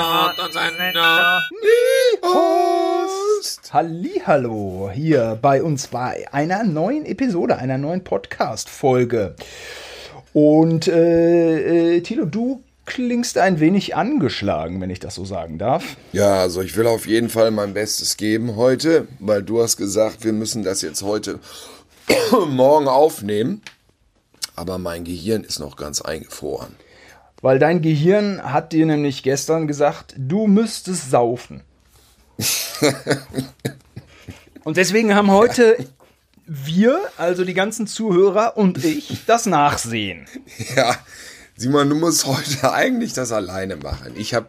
Radiosender. Host. Hallihallo, hier bei uns bei einer neuen Episode, einer neuen Podcast-Folge. Und äh, äh, Tilo, du klingst ein wenig angeschlagen, wenn ich das so sagen darf. Ja, also ich will auf jeden Fall mein Bestes geben heute, weil du hast gesagt, wir müssen das jetzt heute morgen aufnehmen. Aber mein Gehirn ist noch ganz eingefroren. Weil dein Gehirn hat dir nämlich gestern gesagt, du müsstest saufen. und deswegen haben heute wir, also die ganzen Zuhörer und ich, das Nachsehen. Ja, Simon, du musst heute eigentlich das alleine machen. Ich habe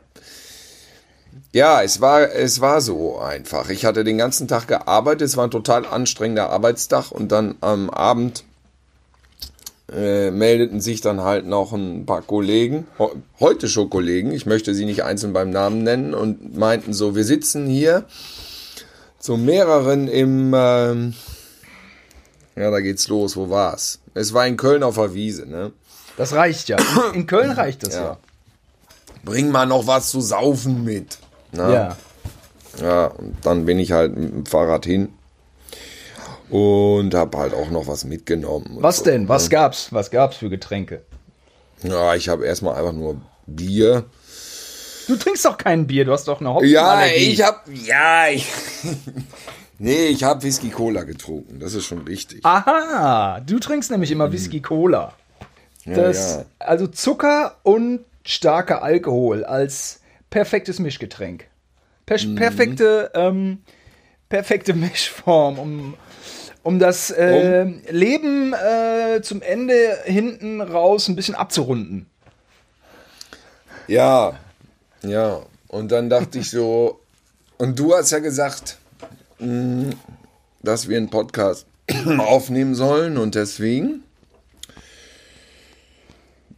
ja, es war, es war so einfach. Ich hatte den ganzen Tag gearbeitet, es war ein total anstrengender Arbeitstag und dann am Abend äh, meldeten sich dann halt noch ein paar Kollegen, heute schon Kollegen, ich möchte sie nicht einzeln beim Namen nennen, und meinten so, wir sitzen hier zu mehreren im, ähm, ja, da geht's los, wo war's? Es war in Köln auf der Wiese, ne? Das reicht ja. In Köln reicht das ja. ja. Bring mal noch was zu saufen mit. Ne? Ja. Ja, und dann bin ich halt mit dem Fahrrad hin und habe halt auch noch was mitgenommen. Was so, denn? Was ne? gab's? Was gab's für Getränke? Ja, ich habe erstmal einfach nur Bier. Du trinkst doch kein Bier, du hast doch eine Hopfen. Ja, ich hab ja, ich Nee, ich habe Whisky Cola getrunken, das ist schon richtig. Aha, du trinkst nämlich immer Whisky Cola. Das, ja. Also Zucker und starker Alkohol als perfektes Mischgetränk. Per mhm. perfekte, ähm, perfekte Mischform, um um das äh, um? Leben äh, zum Ende hinten raus ein bisschen abzurunden. Ja, ja. Und dann dachte ich so, und du hast ja gesagt, mh, mm, dass wir einen Podcast aufnehmen sollen und deswegen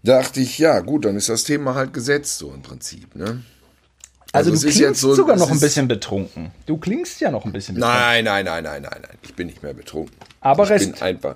dachte ich, ja gut, dann ist das Thema halt gesetzt so im Prinzip, ne? Also, also du klingst so, sogar noch ein bisschen betrunken. Du klingst ja noch ein bisschen betrunken. Nein, nein, nein, nein, nein, nein. Ich bin nicht mehr betrunken. Aber ich Rest, bin einfach.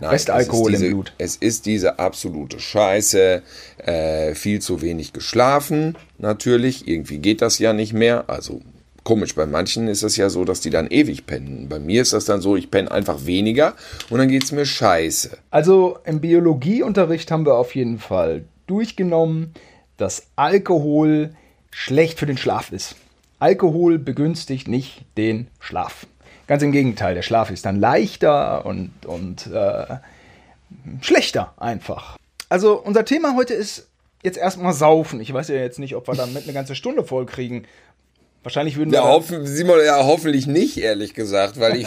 Nein, Restalkohol diese, im Blut. Es ist diese absolute Scheiße. Äh, viel zu wenig geschlafen, natürlich. Irgendwie geht das ja nicht mehr. Also komisch, bei manchen ist es ja so, dass die dann ewig pennen. Bei mir ist das dann so, ich penne einfach weniger und dann geht es mir scheiße. Also im Biologieunterricht haben wir auf jeden Fall durchgenommen, dass Alkohol schlecht für den Schlaf ist. Alkohol begünstigt nicht den Schlaf. Ganz im Gegenteil, der Schlaf ist dann leichter und, und äh, schlechter einfach. Also unser Thema heute ist jetzt erstmal Saufen. Ich weiß ja jetzt nicht, ob wir damit eine ganze Stunde voll kriegen. Wahrscheinlich würden wir. Ja, hoffen, Simon, ja, hoffentlich nicht, ehrlich gesagt, weil ich.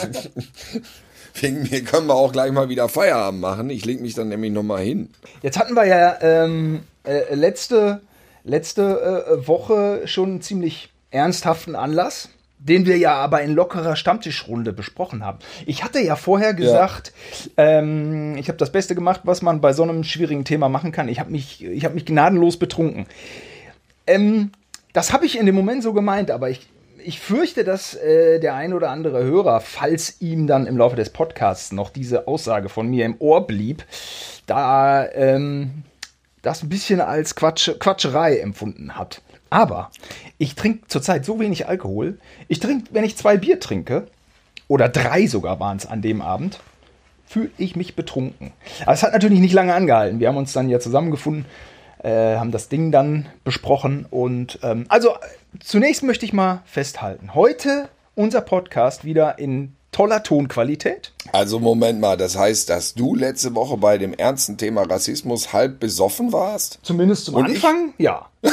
wegen mir können wir auch gleich mal wieder Feierabend machen. Ich lege mich dann nämlich nochmal hin. Jetzt hatten wir ja ähm, äh, letzte letzte äh, Woche schon einen ziemlich ernsthaften Anlass, den wir ja aber in lockerer Stammtischrunde besprochen haben. Ich hatte ja vorher gesagt, ja. ähm, ich habe das Beste gemacht, was man bei so einem schwierigen Thema machen kann. Ich habe mich, hab mich gnadenlos betrunken. Ähm, das habe ich in dem Moment so gemeint, aber ich, ich fürchte, dass äh, der ein oder andere Hörer, falls ihm dann im Laufe des Podcasts noch diese Aussage von mir im Ohr blieb, da ähm, das ein bisschen als Quatsch, Quatscherei empfunden hat. Aber ich trinke zurzeit so wenig Alkohol. Ich trinke, wenn ich zwei Bier trinke, oder drei sogar waren es an dem Abend, fühle ich mich betrunken. Aber es hat natürlich nicht lange angehalten. Wir haben uns dann ja zusammengefunden, äh, haben das Ding dann besprochen. Und ähm, also zunächst möchte ich mal festhalten. Heute unser Podcast wieder in toller Tonqualität. Also Moment mal, das heißt, dass du letzte Woche bei dem ernsten Thema Rassismus halb besoffen warst? Zumindest zum Und Anfang, ich? ja.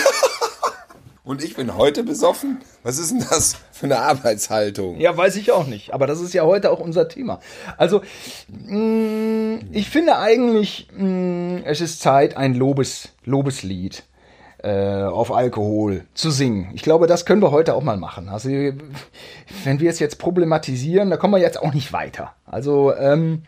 Und ich bin heute besoffen? Was ist denn das für eine Arbeitshaltung? Ja, weiß ich auch nicht. Aber das ist ja heute auch unser Thema. Also, mh, mm, ich finde eigentlich, mh, mm, es ist Zeit, ein Lobes, Lobeslied äh, auf Alkohol zu singen. Ich glaube, das können wir heute auch mal machen. Also, wenn wir es jetzt problematisieren, da kommen wir jetzt auch nicht weiter. Also, ähm,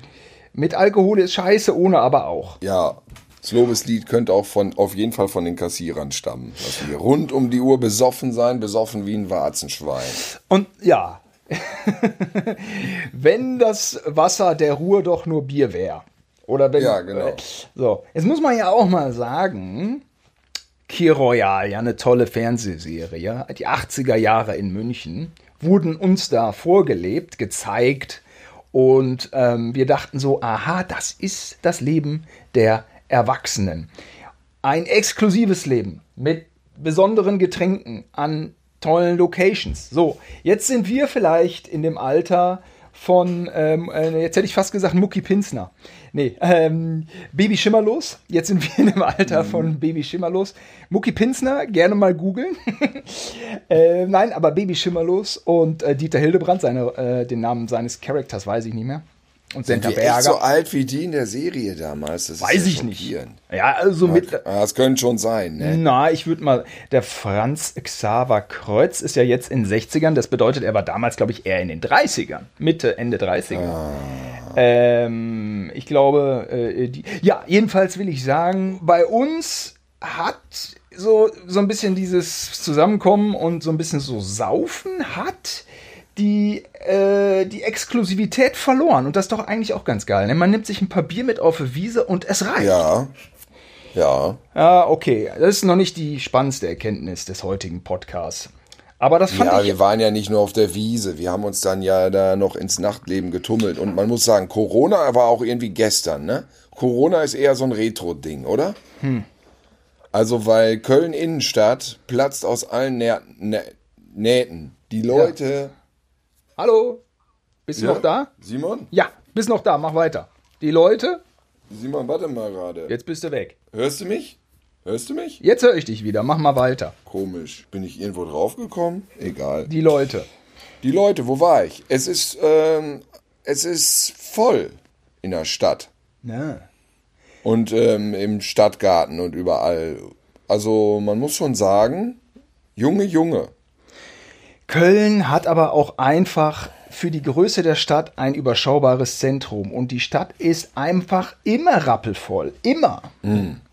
mit Alkohol ist scheiße, ohne aber auch. Ja, das Lobeslied könnte auch von, auf jeden Fall von den Kassierern stammen. Dass wir rund um die Uhr besoffen sein, besoffen wie ein Warzenschwein. Und ja, wenn das Wasser der Ruhr doch nur Bier wäre. Oder wenn, ja, genau. So, jetzt muss man ja auch mal sagen, Key Royal, ja, eine tolle Fernsehserie. Die 80er Jahre in München wurden uns da vorgelebt, gezeigt. Und ähm, wir dachten so, aha, das ist das Leben der Erwachsenen. Ein exklusives Leben mit besonderen Getränken an tollen Locations. So, jetzt sind wir vielleicht in dem Alter von, ähm, äh, jetzt hätte ich fast gesagt, Mucki Pinsner. Nee, ähm, Baby Schimmerlos. Jetzt sind wir in dem Alter von Baby Schimmerlos. Mucki Pinsner, gerne mal googeln. äh, nein, aber Baby Schimmerlos und äh, Dieter Hildebrand, seine, äh, den Namen seines Charakters weiß ich nicht mehr. Und Sind Senta die echt so Berger. alt wie die in der Serie damals? Das Weiß ja ich nicht. Ja, also mit. Ah, Das könnte schon sein, ne? Na, ich würde mal, der Franz Xaver Kreuz ist ja jetzt in den 60ern, das bedeutet, er war damals, glaube ich, eher in den 30ern, Mitte, Ende 30er. Ähm, ich glaube, äh, die, ja, jedenfalls will ich sagen, bei uns hat so, so ein bisschen dieses Zusammenkommen und so ein bisschen so Saufen hat die, äh, die Exklusivität verloren. Und das ist doch eigentlich auch ganz geil. Ne? Man nimmt sich ein paar Bier mit auf die Wiese und es reicht. Ja. Ja. Ja, okay. Das ist noch nicht die spannendste Erkenntnis des heutigen Podcasts. Aber das fand Ja, ich. wir waren ja nicht nur auf der Wiese, wir haben uns dann ja da noch ins Nachtleben getummelt. Und man muss sagen, Corona war auch irgendwie gestern, ne? Corona ist eher so ein Retro-Ding, oder? Hm. Also, weil Köln Innenstadt platzt aus allen Nä Nä Nähten. Die Leute. Hallo? Bist du Ja? noch da? Simon? Ja, bist noch da. Mach weiter. Die Leute, Simon, warte mal gerade. jetzt bist du weg. Hörst du mich? Hörst du mich? Jetzt höre ich dich wieder. Mach mal weiter. Komisch. Bin ich irgendwo draufgekommen? Egal. Die Leute. Die Leute, wo war ich? Es ist, ähm, es ist voll in der Stadt. Ja. Und ähm, im Stadtgarten und überall. Also man muss schon sagen, Junge, Junge. Köln hat aber auch einfach für die Größe der Stadt ein überschaubares Zentrum. Und die Stadt ist einfach immer rappelvoll. Immer.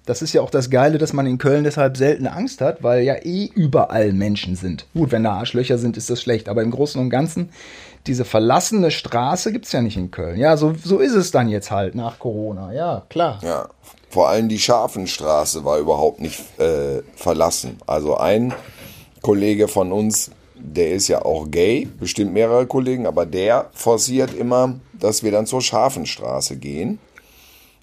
Das ist ja auch das Geile, dass man in Köln deshalb selten Angst hat, weil ja eh überall Menschen sind. Gut, wenn da Arschlöcher sind, ist das schlecht. Aber im Großen und Ganzen, diese verlassene Straße gibt es ja nicht in Köln. Ja, so, so ist es dann jetzt halt nach Corona. Ja, klar. Ja. Vor allem die Scharfenstraße war überhaupt nicht äh, verlassen. Also ein Kollege von uns, der ist ja auch gay, bestimmt mehrere Kollegen, aber der forciert immer, dass wir dann zur Scharfenstraße gehen.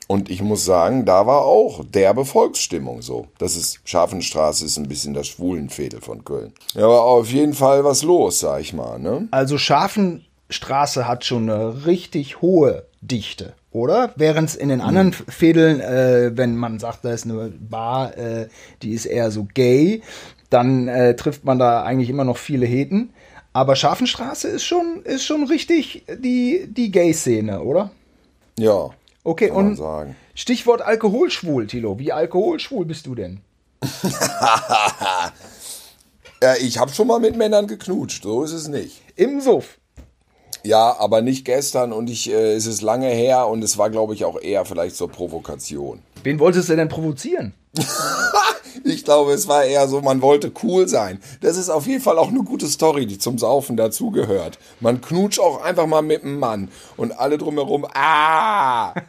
Und ich muss sagen, da war auch derbe Volksstimmung so. Das ist, Scharfenstraße ist ein bisschen das Schwulenviertel von Köln. Ja, aber auf jeden Fall was los, sag ich mal, ne? Also Scharfenstraße hat schon eine richtig hohe Dichte, oder? Während es in den anderen Fädeln, äh, wenn man sagt, da ist eine Bar, äh, die ist eher so gay, dann äh, trifft man da eigentlich immer noch viele Heten. Aber Scharfenstraße ist schon, ist schon richtig die, die Gay-Szene, oder? Ja. Okay, und sagen. Stichwort Alkoholschwul, Tilo. Wie alkoholschwul bist du denn? Ja, ich habe schon mal mit Männern geknutscht, so ist es nicht. Im Suff. Ja, aber nicht gestern und ich, äh, es ist lange her und es war, glaube ich, auch eher vielleicht zur Provokation. Wen wolltest du denn provozieren? Ich glaube, es war eher so, man wollte cool sein. Das ist auf jeden Fall auch eine gute Story, die zum Saufen dazugehört. Man knutscht auch einfach mal mit einem Mann und alle drumherum, ah!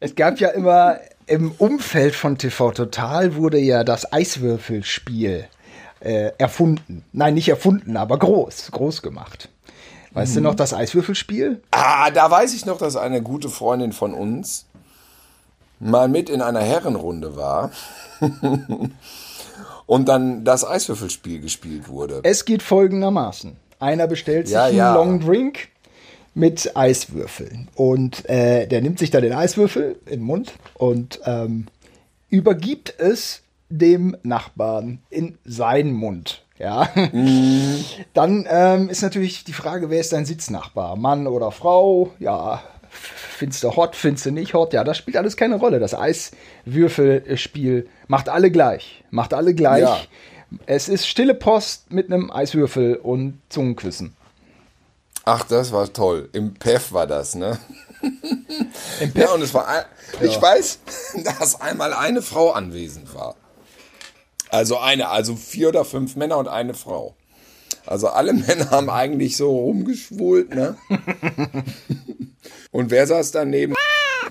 Es gab ja immer im Umfeld von TV Total wurde ja das Eiswürfelspiel äh, erfunden. Nein, nicht erfunden, aber groß, groß gemacht. Weißt du noch das Eiswürfelspiel? Ah, da weiß ich noch, dass eine gute Freundin von uns mal mit in einer Herrenrunde war und dann das Eiswürfelspiel gespielt wurde. Es geht folgendermaßen. Einer bestellt sich Ja, einen ja. Long Drink mit Eiswürfeln. Und äh, der nimmt sich dann den Eiswürfel in den Mund und ähm, übergibt es dem Nachbarn in seinen Mund. Ja. Dann ähm, ist natürlich die Frage, wer ist dein Sitznachbar? Mann oder Frau? Ja. Findest du hot, findest du nicht hot? Ja, das spielt alles keine Rolle. Das Eiswürfelspiel macht alle gleich. Macht alle gleich. Ja. Es ist stille Post mit einem Eiswürfel und Zungenküssen. Ach, das war toll. Im PEF war das, ne? Ja, und es war, ein, ich weiß, dass einmal eine Frau anwesend war. Also eine, also vier oder fünf Männer und eine Frau. Also alle Männer haben eigentlich so rumgeschwult, ne? Und wer saß daneben?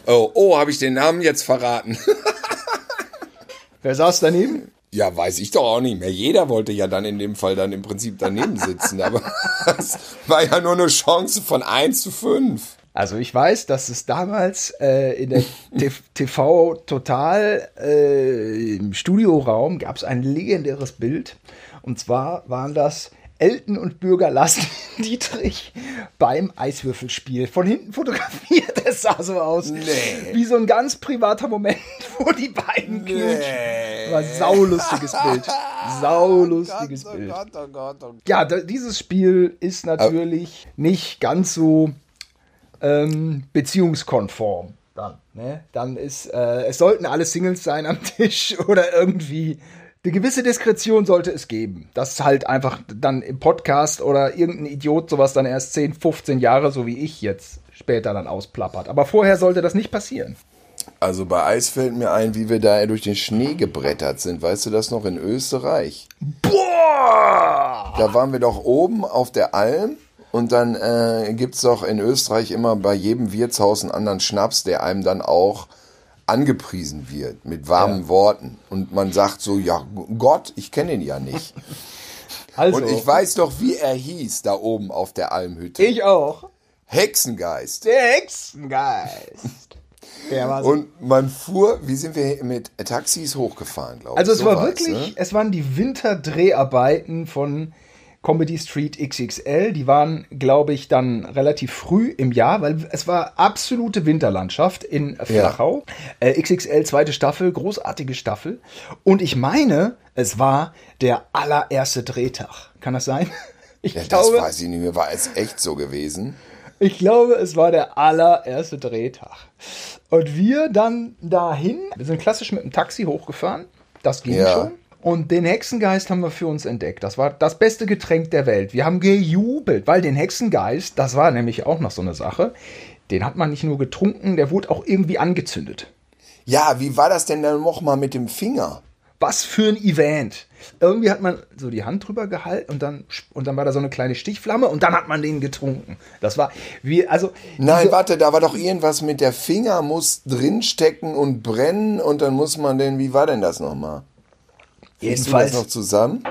Oh, oh, habe ich den Namen jetzt verraten? Wer saß daneben? Ja, weiß ich doch auch nicht mehr. Jeder wollte ja dann in dem Fall dann im Prinzip daneben sitzen. Aber das war ja nur eine Chance von 1 zu 5. Also ich weiß, dass es damals äh, in der TV Total äh, im Studioraum gab es ein legendäres Bild. Und zwar waren das Elton und Bürger Lassen Dietrich beim Eiswürfelspiel. Von hinten fotografiert, es sah so aus. Nee. Wie so ein ganz privater Moment, wo die beiden Nee. knutschen. War saulustiges Bild. Saulustiges Gott, oh Bild. Oh Gott, oh Gott. Ja, da, dieses Spiel ist natürlich nicht ganz so ähm, beziehungskonform. Dann, ne? dann ist, äh, es sollten alle Singles sein am Tisch oder irgendwie. Eine gewisse Diskretion sollte es geben. Das halt einfach dann im Podcast oder irgendein Idiot sowas dann erst 10, 15 Jahre, so wie ich jetzt, später dann ausplappert. Aber vorher sollte das nicht passieren. Also bei Eis fällt mir ein, wie wir da durch den Schnee gebrettert sind. Weißt du das noch in Österreich? Boah! Da waren wir doch oben auf der Alm und dann äh, gibt es doch in Österreich immer bei jedem Wirtshaus einen anderen Schnaps, der einem dann auch angepriesen wird mit warmen Ja. Worten. Und man sagt so, ja Gott, ich kenne ihn ja nicht. Also, Und ich weiß doch, wie er hieß da oben auf der Almhütte. ich auch. Hexengeist. Der Hexengeist. Der war so Und man fuhr, wie sind wir mit Taxis hochgefahren, glaube ich. Also es So war wirklich, ne? es waren die Winterdreharbeiten von Comedy Street XXL. Die waren, glaube ich, dann relativ früh im Jahr, weil es war absolute Winterlandschaft in Flachau. Äh, XXL zweite Staffel, großartige Staffel. Und ich meine, es war der allererste Drehtag. Kann das sein? Ich Ja, das glaube, weiß ich nicht mehr. War es echt so gewesen? ich glaube, es war der allererste Drehtag. Und wir dann dahin, wir sind klassisch mit dem Taxi hochgefahren. Das ging Ja. schon. Und den Hexengeist haben wir für uns entdeckt. Das war das beste Getränk der Welt. Wir haben gejubelt, weil den Hexengeist, das war nämlich auch noch so eine Sache, den hat man nicht nur getrunken, der wurde auch irgendwie angezündet. Ja, wie war das denn dann nochmal mit dem Finger? Was für ein Event. Irgendwie hat man so die Hand drüber gehalten und dann, und dann war da so eine kleine Stichflamme und dann hat man den getrunken. Das war, wie, also. Nein, warte, da war doch irgendwas mit der Finger muss drinstecken und brennen und dann muss man denn, wie war denn das nochmal? Du das Jedenfalls- noch zusammen?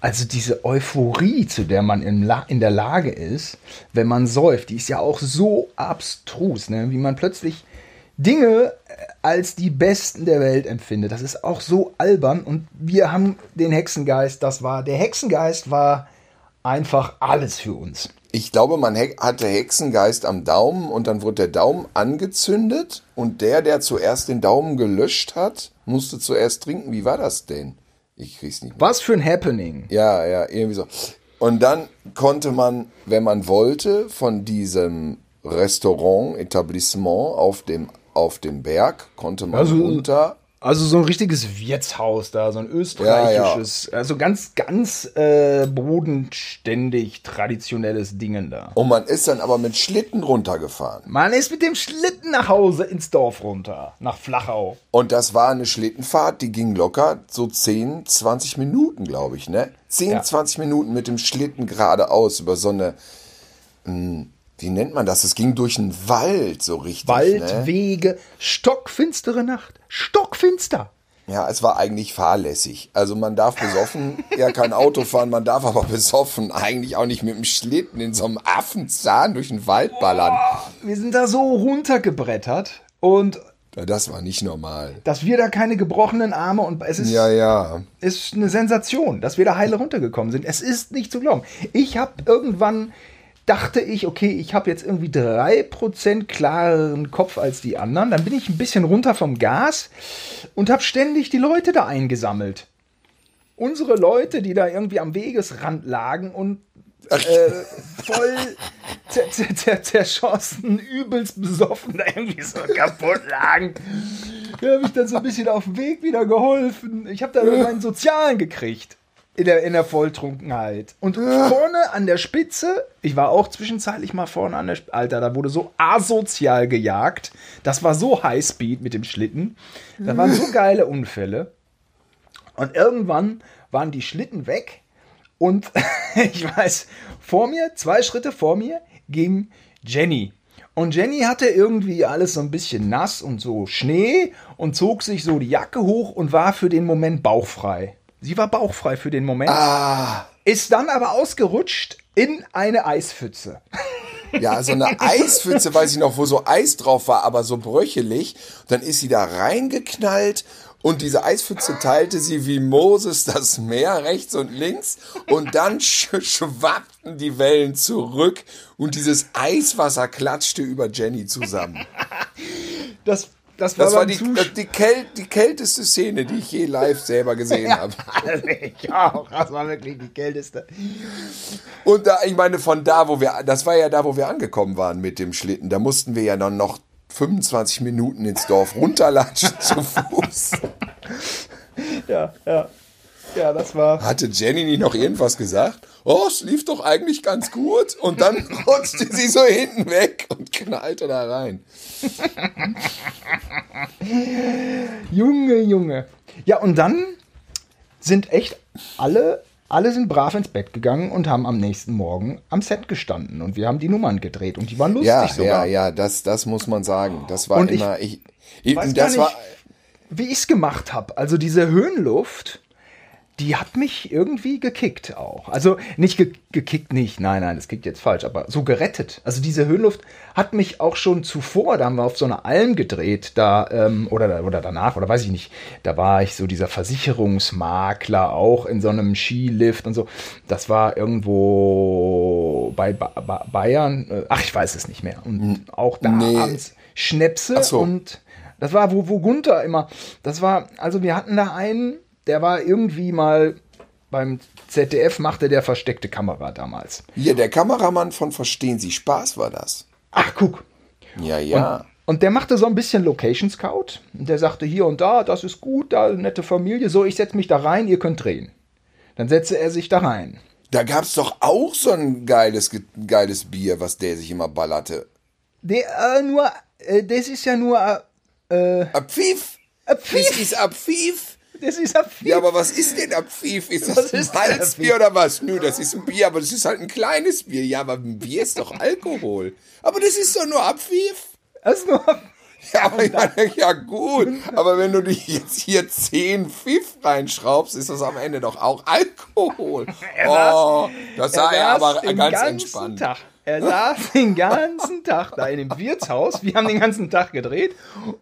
Also diese Euphorie, zu der man in, der Lage ist, wenn man säuft, die ist ja auch so abstrus, ne? wie man plötzlich Dinge äh, als die besten der Welt empfindet. Das ist auch so albern und wir haben den Hexengeist, das war, der Hexengeist war einfach alles für uns. Ich glaube, man hatte Hexengeist am Daumen und dann wurde der Daumen angezündet und der, der zuerst den Daumen gelöscht hat, musste zuerst trinken. Wie war das denn? Ich krieg's nicht mehr. Was für ein Happening. Ja, ja, irgendwie so. Und dann konnte man, wenn man wollte, von diesem Restaurant, Etablissement auf dem, auf dem Berg, konnte man Also- runter. Also so ein richtiges Wirtshaus da, so ein österreichisches, also ganz, ganz äh, bodenständig traditionelles Dingen da. Und man ist dann aber mit Schlitten runtergefahren. Man ist mit dem Schlitten nach Hause ins Dorf runter, nach Flachau. Und das war eine Schlittenfahrt, die ging locker so 10, 20 Minuten, glaube ich, ne? 10, Ja. 20 Minuten mit dem Schlitten geradeaus über so eine, hm, wie nennt man das? Es ging durch einen Wald so richtig. Ne? Waldwege, stockfinstere Nacht, stockfinster. Ja, es war eigentlich fahrlässig. Also man darf besoffen ja kein Auto fahren, man darf aber besoffen eigentlich auch nicht mit dem Schlitten in so einem Affenzahn durch den Wald ballern. Wir sind da so runtergebrettert und Ja, Das war nicht normal. dass wir da keine gebrochenen Arme und es ist, Ja, ja. ist eine Sensation, dass wir da heile runtergekommen sind. Es ist nicht zu glauben. Ich habe irgendwann dachte ich, okay, ich habe jetzt irgendwie 3% klareren Kopf als die anderen. Dann bin ich ein bisschen runter vom Gas und habe ständig die Leute da eingesammelt. Unsere Leute, die da irgendwie am Wegesrand lagen und äh, voll zer zer zer zerschossen, übelst besoffen, da irgendwie so kaputt lagen. Da habe ich dann so ein bisschen auf dem Weg wieder geholfen. Ich habe da meinen Sozialen gekriegt. In der, in der Volltrunkenheit. Und vorne an der Spitze, ich war auch zwischenzeitlich mal vorne an der Spitze, Alter, da wurde so asozial gejagt. Das war so Highspeed mit dem Schlitten. Da waren so geile Unfälle. Und irgendwann waren die Schlitten weg und ich weiß, vor mir, zwei Schritte vor mir, ging Jenny. Und Jenny hatte irgendwie alles so ein bisschen nass und so Schnee und zog sich so die Jacke hoch und war für den Moment bauchfrei. Sie war bauchfrei für den Moment. Ah, Ist dann aber ausgerutscht in eine Eispfütze. ja, so eine Eispfütze, weiß ich noch, wo so Eis drauf war, aber so bröchelig. Dann ist sie da reingeknallt und diese Eispfütze teilte sie wie Moses das Meer rechts und links und dann sch schwappten die Wellen zurück und dieses Eiswasser klatschte über Jenny zusammen. Das, das war, Das war die, das- die, käl die kälteste Szene, die ich je live selber gesehen habe. ich auch. Das war wirklich die kälteste. Und da, ich meine, von da, wo wir, das war ja da, wo wir angekommen waren mit dem Schlitten. Da mussten wir ja dann noch 25 Minuten ins Dorf runterlatschen zu Fuß. Ja, ja. Ja, das war. Hatte Jenny nicht noch irgendwas gesagt? Oh, es lief doch eigentlich ganz gut. Und dann rutschte sie so hinten weg und knallte da rein. Junge, Junge. Ja, und dann sind echt alle, alle sind brav ins Bett gegangen und haben am nächsten Morgen am Set gestanden. Und wir haben die Nummern gedreht und die waren lustig Ja, ja, sogar. ja, das, das muss man sagen. Das war Und ich immer, ich, ich, weiß das gar war, wie ich es gemacht habe. Also diese Höhenluft, die hat mich irgendwie gekickt auch. Also nicht ge gekickt, nicht, nein, nein, das kickt jetzt falsch, aber so gerettet. Also diese Höhenluft hat mich auch schon zuvor, da haben wir auf so einer Alm gedreht, da, ähm, oder, oder danach, oder weiß ich nicht, da war ich so dieser Versicherungsmakler auch in so einem Skilift und so. Das war irgendwo bei ba ba Bayern, äh, ach, ich weiß es nicht mehr. Und auch da Nee. abends Schnäpse so. und das war, wo, wo Gunther immer, das war, also wir hatten da einen, der war irgendwie mal beim ZDF, machte der versteckte Kamera damals. hier, der Kameramann von Verstehen Sie Spaß war das. Ach, guck. Ja, ja. Und der machte so ein bisschen Location Scout. Und der sagte hier und da, das ist gut, da nette Familie. So, ich setze mich da rein, ihr könnt drehen. Dann setzte er sich da rein. Da gab's doch auch so ein geiles, ge- geiles Bier, was der sich immer ballerte. Der, äh, nur, äh, das ist ja nur, äh, Abpfiff? Abpfiff. Das ist Abpfiff? Das ist ja viel. Ja, aber was ist denn Abpfiff? Ist Was das ist ein denn Malzbier oder was? Nö, das ist ein Bier, aber das ist halt ein kleines Bier. Ja, aber ein Bier ist doch Alkohol. Aber das ist doch nur Abpfiff. Das ist nur, Ja, aber ich meine, ja gut. Aber wenn du dich jetzt hier 10 Pfiff reinschraubst, ist das am Ende doch auch Alkohol. Oh, das sah er aber den ganz ganzen entspannt. Tag. Er saß den ganzen Tag da in dem Wirtshaus. Wir haben den ganzen Tag gedreht.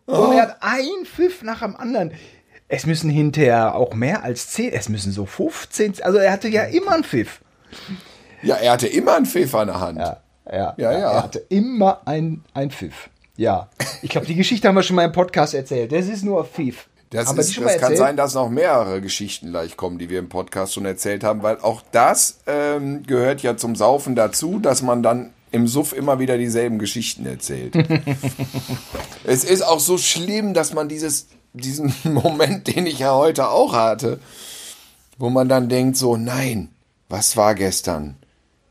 Und er hat ein Pfiff nach dem anderen. Es müssen hinterher auch mehr als 10, es müssen so 15, also er hatte ja immer einen Pfiff. Ja, er hatte immer einen Pfiff an der Hand. Ja, ja, Ja, ja. Er hatte immer ein, ein Pfiff. Ja. Ich glaube, die Geschichte haben wir schon mal im Podcast erzählt. Das ist nur ein Pfiff. Das, haben ist, das kann sein, dass noch mehrere Geschichten gleich kommen, die wir im Podcast schon erzählt haben, weil auch das ähm, gehört ja zum Saufen dazu, dass man dann im Suff immer wieder dieselben Geschichten erzählt. es ist auch so schlimm, dass man dieses, diesen Moment, den ich ja heute auch hatte, wo man dann denkt so, nein, was war gestern?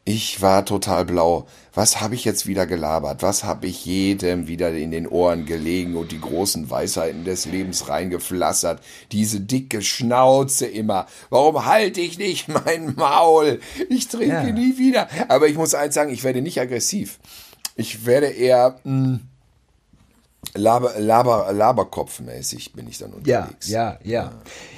Ich war total blau. Was habe ich jetzt wieder gelabert? Was habe ich jedem wieder in den Ohren gelegen und die großen Weisheiten des Lebens reingeflassert? Diese dicke Schnauze immer. Warum halte ich nicht mein Maul? Ich trinke Ja. nie wieder. Aber ich muss eins sagen, ich werde nicht aggressiv. Ich werde eher mh, Laber, Laber, Laberkopfmäßig bin ich dann Ja, unterwegs. ja, ja.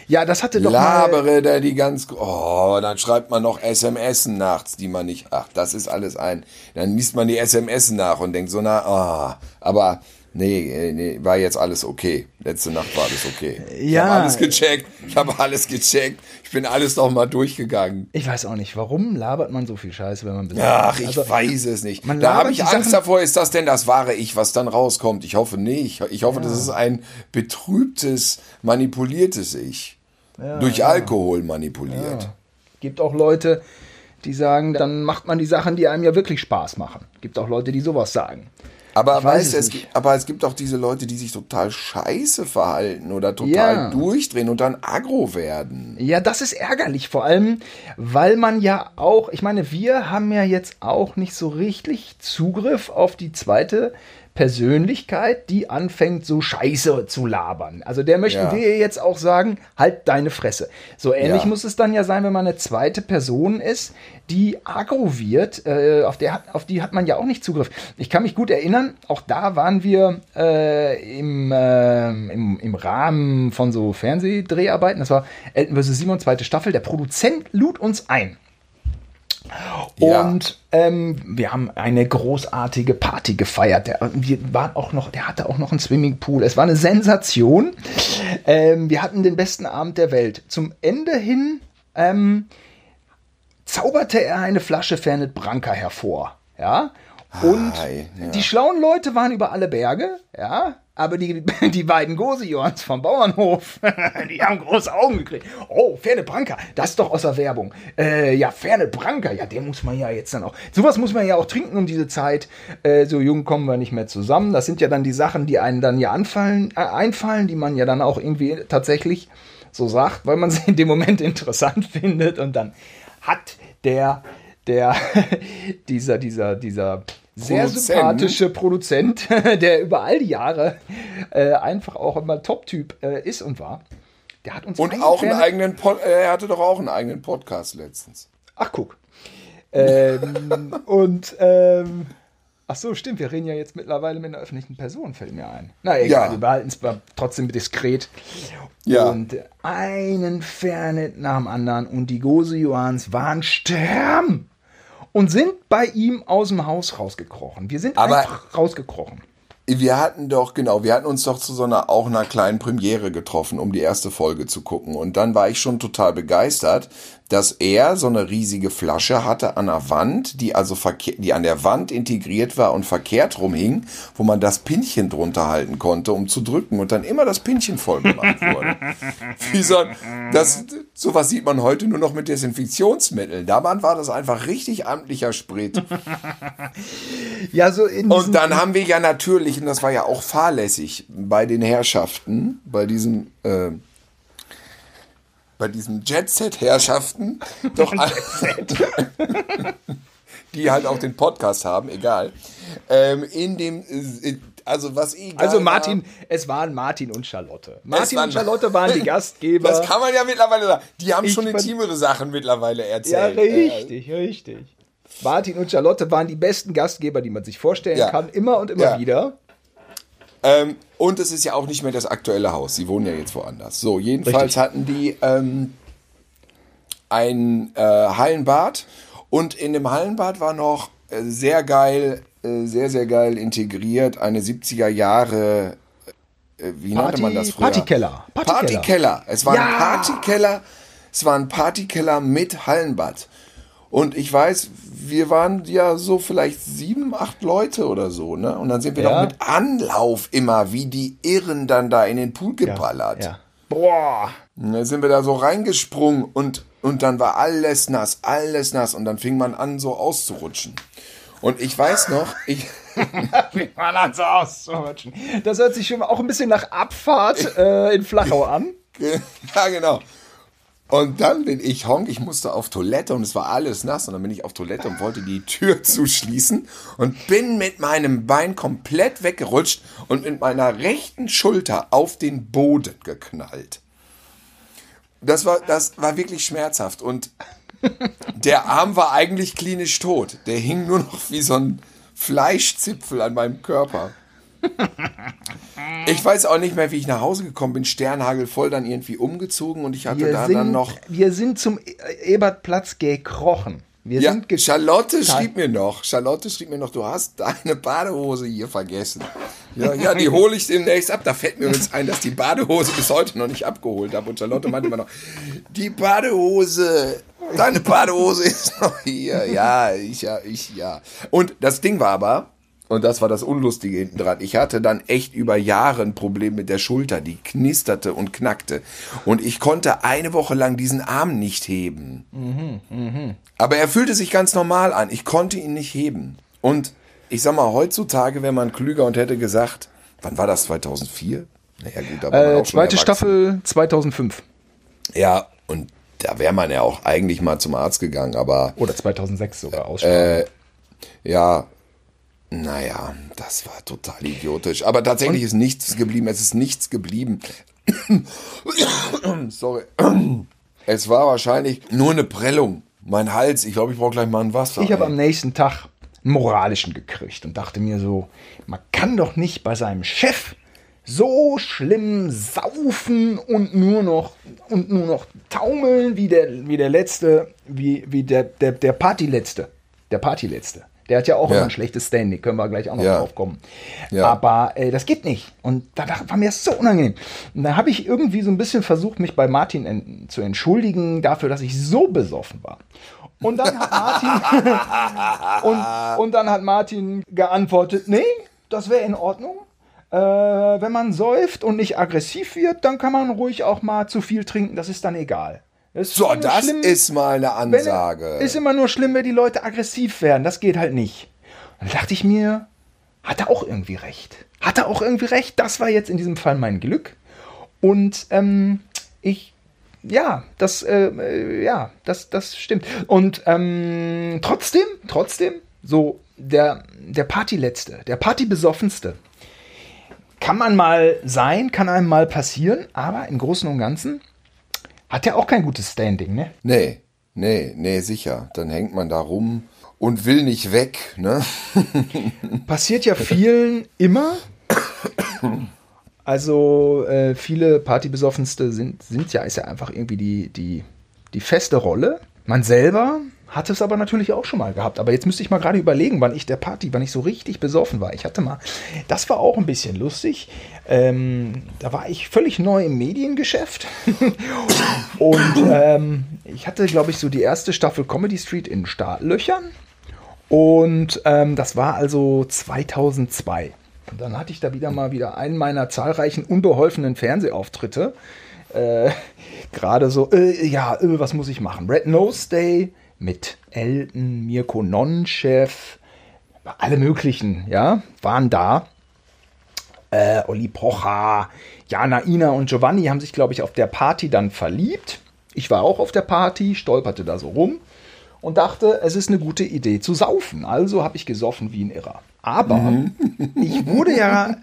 Ja, das hatte doch mal, Labere da die ganz. Oh, dann schreibt man noch SMS nachts, die man nicht. Ach, das ist alles ein. Dann liest man die SMS nach und denkt so, na, ah, aber nee, äh, nee, war jetzt alles okay. Letzte Nacht war alles okay. Ich Ja. habe alles gecheckt. Ich habe alles gecheckt. Ich bin alles noch mal durchgegangen. ich weiß auch nicht, warum labert man so viel Scheiße, wenn man besoffen Ach, ist? ich Also, weiß es nicht. man Da habe ich Angst Sachen- davor. Ist das denn das wahre Ich, was dann rauskommt? Ich hoffe nicht. Ich hoffe, das ist ein betrübtes, manipuliertes Ich. Durch Alkohol manipuliert. Gibt auch Leute, die sagen, dann macht man die Sachen, die einem ja wirklich Spaß machen. Gibt auch Leute, die sowas sagen. Aber, weiß es es aber es gibt auch diese Leute, die sich total scheiße verhalten oder total Ja. durchdrehen und dann aggro werden. Ja, das ist ärgerlich, vor allem, weil man ja auch, ich meine, wir haben ja jetzt auch nicht so richtig Zugriff auf die zweite Persönlichkeit, die anfängt, so Scheiße zu labern. Also der möchte Ja. dir jetzt auch sagen, halt deine Fresse. So ähnlich Ja. muss es dann ja sein, wenn man eine zweite Person ist, die aggro wird. Äh, auf, der, auf die hat man ja auch nicht Zugriff. Ich kann mich gut erinnern, auch da waren wir äh, im, äh, im, im Rahmen von so Fernsehdreharbeiten. Das war Elton vs. Simon, zweite Staffel. Der Produzent lud uns ein. Ja. Und ähm, wir haben eine großartige Party gefeiert. Der, wir waren auch noch, der hatte auch noch einen Swimmingpool. Es war eine Sensation. Ähm, wir hatten den besten Abend der Welt. Zum Ende hin ähm, zauberte er eine Flasche Fernet Branca hervor. Ja. Und Ei, ja. die schlauen Leute waren über alle Berge, ja, aber die, die beiden Gosejohns vom Bauernhof, die haben große Augen gekriegt. Oh, Fernet Branca, das ist doch aus der Werbung. Äh, ja, Fernet Branca, ja, den muss man ja jetzt dann auch. Sowas muss man ja auch trinken um diese Zeit. Äh, so jung kommen wir nicht mehr zusammen. Das sind ja dann die Sachen, die einen dann ja anfallen, äh, einfallen, die man ja dann auch irgendwie tatsächlich so sagt, weil man sie in dem Moment interessant findet und dann hat der, der, dieser, dieser, dieser sehr Produzent. sympathische Produzent, der über all die Jahre äh, einfach auch immer Top-Typ äh, ist und war, der hat uns Und auch einen eigenen Pod äh, er hatte doch auch einen eigenen Podcast letztens. Ach, guck. Ähm, und, ähm, ach so, stimmt, wir reden ja jetzt mittlerweile mit einer öffentlichen Person, fällt mir ein. Na egal, Ja. wir behalten es trotzdem diskret. Ja. Und einen Fernet nach dem anderen und die Gose-Johans waren stramm und sind bei ihm aus dem Haus rausgekrochen. Wir sind Aber- einfach rausgekrochen. Wir hatten doch, genau, wir hatten uns doch zu so einer, auch einer kleinen Premiere getroffen, um die erste Folge zu gucken. Und dann war ich schon total begeistert, dass er so eine riesige Flasche hatte an der Wand, die also die an der Wand integriert war und verkehrt rumhing, wo man das Pinchen drunter halten konnte, um zu drücken und dann immer das Pinchen voll gemacht wurde. Wie so, das, sowas sieht man heute nur noch mit Desinfektionsmitteln. Damals war das einfach richtig amtlicher Sprit. Ja, so in Und dann haben wir ja natürlich, und das war ja auch fahrlässig, bei den Herrschaften, bei diesem, äh, bei diesen Jet-Set-Herrschaften, doch die halt auch den Podcast haben, egal. Ähm, in dem, äh, also was egal also war- Martin, es waren Martin und Charlotte. Martin waren- und Charlotte waren die Gastgeber. Das kann man ja mittlerweile sagen. Die haben Ich schon intimere Sachen mittlerweile Ja, erzählt. Äh, richtig, richtig. Martin und Charlotte waren die besten Gastgeber, die man sich vorstellen Ja. kann, immer und immer Ja. wieder. Ähm, und es ist ja auch nicht mehr das aktuelle Haus. Sie wohnen ja jetzt woanders. So, jedenfalls Richtig. hatten die ähm, ein äh, Hallenbad und in dem Hallenbad war noch äh, sehr geil, äh, sehr, sehr geil integriert eine 70er Jahre, äh, wie nannte man das früher? Partykeller. Partykeller. Partykeller. Es war Ja. ein Partykeller. Es war ein Partykeller mit Hallenbad. Und ich weiß, wir waren ja so vielleicht sieben, acht Leute oder so, ne? Und dann sind wir Ja. doch mit Anlauf immer wie die Irren dann da in den Pool geballert. Ja. Boah. Und dann sind wir da so reingesprungen und, und dann war alles nass, alles nass. Und dann fing man an, so auszurutschen. Und ich weiß noch, ich, Wie man dann so auszurutschen. Das hört sich schon auch ein bisschen nach Abfahrt äh, in Flachau an. ja, genau. Und dann bin ich honk, ich musste auf Toilette und es war alles nass und dann bin ich auf Toilette und wollte die Tür zuschließen und bin mit meinem Bein komplett weggerutscht und mit meiner rechten Schulter auf den Boden geknallt. Das war, das war wirklich schmerzhaft und der Arm war eigentlich klinisch tot. Der hing nur noch wie so ein Fleischzipfel an meinem Körper. Ich weiß auch nicht mehr, wie ich nach Hause gekommen bin. Sternhagelvoll dann irgendwie umgezogen und ich hatte Wir da sind, dann noch. wir sind zum E- Ebertplatz gekrochen. Wir Ja, sind Charlotte schrieb mir noch, Charlotte schrieb mir noch, du hast deine Badehose hier vergessen. Ja, ja, die hole ich demnächst ab. Da fällt mir übrigens ein, dass die Badehose bis heute noch nicht abgeholt habe. Und Charlotte meinte immer noch, die Badehose, deine Badehose ist noch hier. Ja, ich, ja, ich, ja. Und das Ding war aber, und das war das Unlustige hinten dran. Ich hatte dann echt über Jahre ein Problem mit der Schulter, die knisterte und knackte. Und ich konnte eine Woche lang diesen Arm nicht heben. Aber er fühlte sich ganz normal an. Ich konnte ihn nicht heben. Und ich sag mal, heutzutage wäre man klüger und hätte gesagt, wann war das, 2004? Naja, gut, da war man äh, auch schon zweite erwachsen. Staffel 2005 Ja, und da wäre man ja auch eigentlich mal zum Arzt gegangen, aber oder 2006 sogar Ausstrahlung. ja, Naja, das war total idiotisch. Aber tatsächlich ist nichts geblieben. Es ist nichts geblieben. Sorry. Es war wahrscheinlich nur eine Prellung. Mein Hals, ich glaube, ich brauche gleich mal ein Wasser. Ich habe am nächsten Tag einen moralischen gekriegt und dachte mir so, man kann doch nicht bei seinem Chef so schlimm saufen und nur noch und nur noch taumeln wie der wie der letzte wie wie der der der Partyletzte der Partyletzte der hat ja auch Ja. immer ein schlechtes Standing können wir gleich auch noch Ja. drauf kommen Ja. aber äh, das geht nicht und da war mir das so unangenehm und da habe ich irgendwie so ein bisschen versucht mich bei Martin en zu entschuldigen dafür dass ich so besoffen war und dann hat Martin und, und dann hat Martin geantwortet, nee, das wäre in Ordnung. Äh, wenn man säuft und nicht aggressiv wird, dann kann man ruhig auch mal zu viel trinken, das ist dann egal. Ist so, das schlimm, ist mal eine wenn, Ansage. Ist immer nur schlimm, wenn die Leute aggressiv werden, das geht halt nicht. Dann dachte ich mir, hat er auch irgendwie recht. Hat er auch irgendwie recht, das war jetzt in diesem Fall mein Glück. Und ähm, ich ja, das, äh, äh, ja, das, das stimmt. Und ähm, trotzdem, trotzdem, so der, der Partyletzte, der Partybesoffenste, kann man mal sein, kann einem mal passieren, aber im Großen und Ganzen hat er auch kein gutes Standing, ne? Nee, nee, nee, sicher. Dann hängt man da rum und will nicht weg, ne? Passiert ja vielen immer. Also äh, viele Partybesoffenste sind, sind ja, ist ja einfach irgendwie die, die, die feste Rolle. Man selber hat es aber natürlich auch schon mal gehabt. Aber jetzt müsste ich mal gerade überlegen, wann ich der Party, wann ich so richtig besoffen war. Ich hatte mal, das war auch ein bisschen lustig. Ähm, da war ich völlig neu im Mediengeschäft. Und ähm, ich hatte, glaube ich, so die erste Staffel Comedy Street in Startlöchern. Und ähm, das war also 2002. Und dann hatte ich da wieder mal wieder einen meiner zahlreichen unbeholfenen Fernsehauftritte. Äh, Gerade so, äh, ja, äh, was muss ich machen? Red Nose Day mit Elton, Mirko Nonchef, alle möglichen, ja, waren da. Äh, Olli Pocher, Jana, Ina und Giovanni haben sich, glaube ich, auf der Party dann verliebt. Ich war auch auf der Party, stolperte da so rum und dachte, es ist eine gute Idee zu saufen. Also habe ich gesoffen wie ein Irrer. Aber ich wurde ja,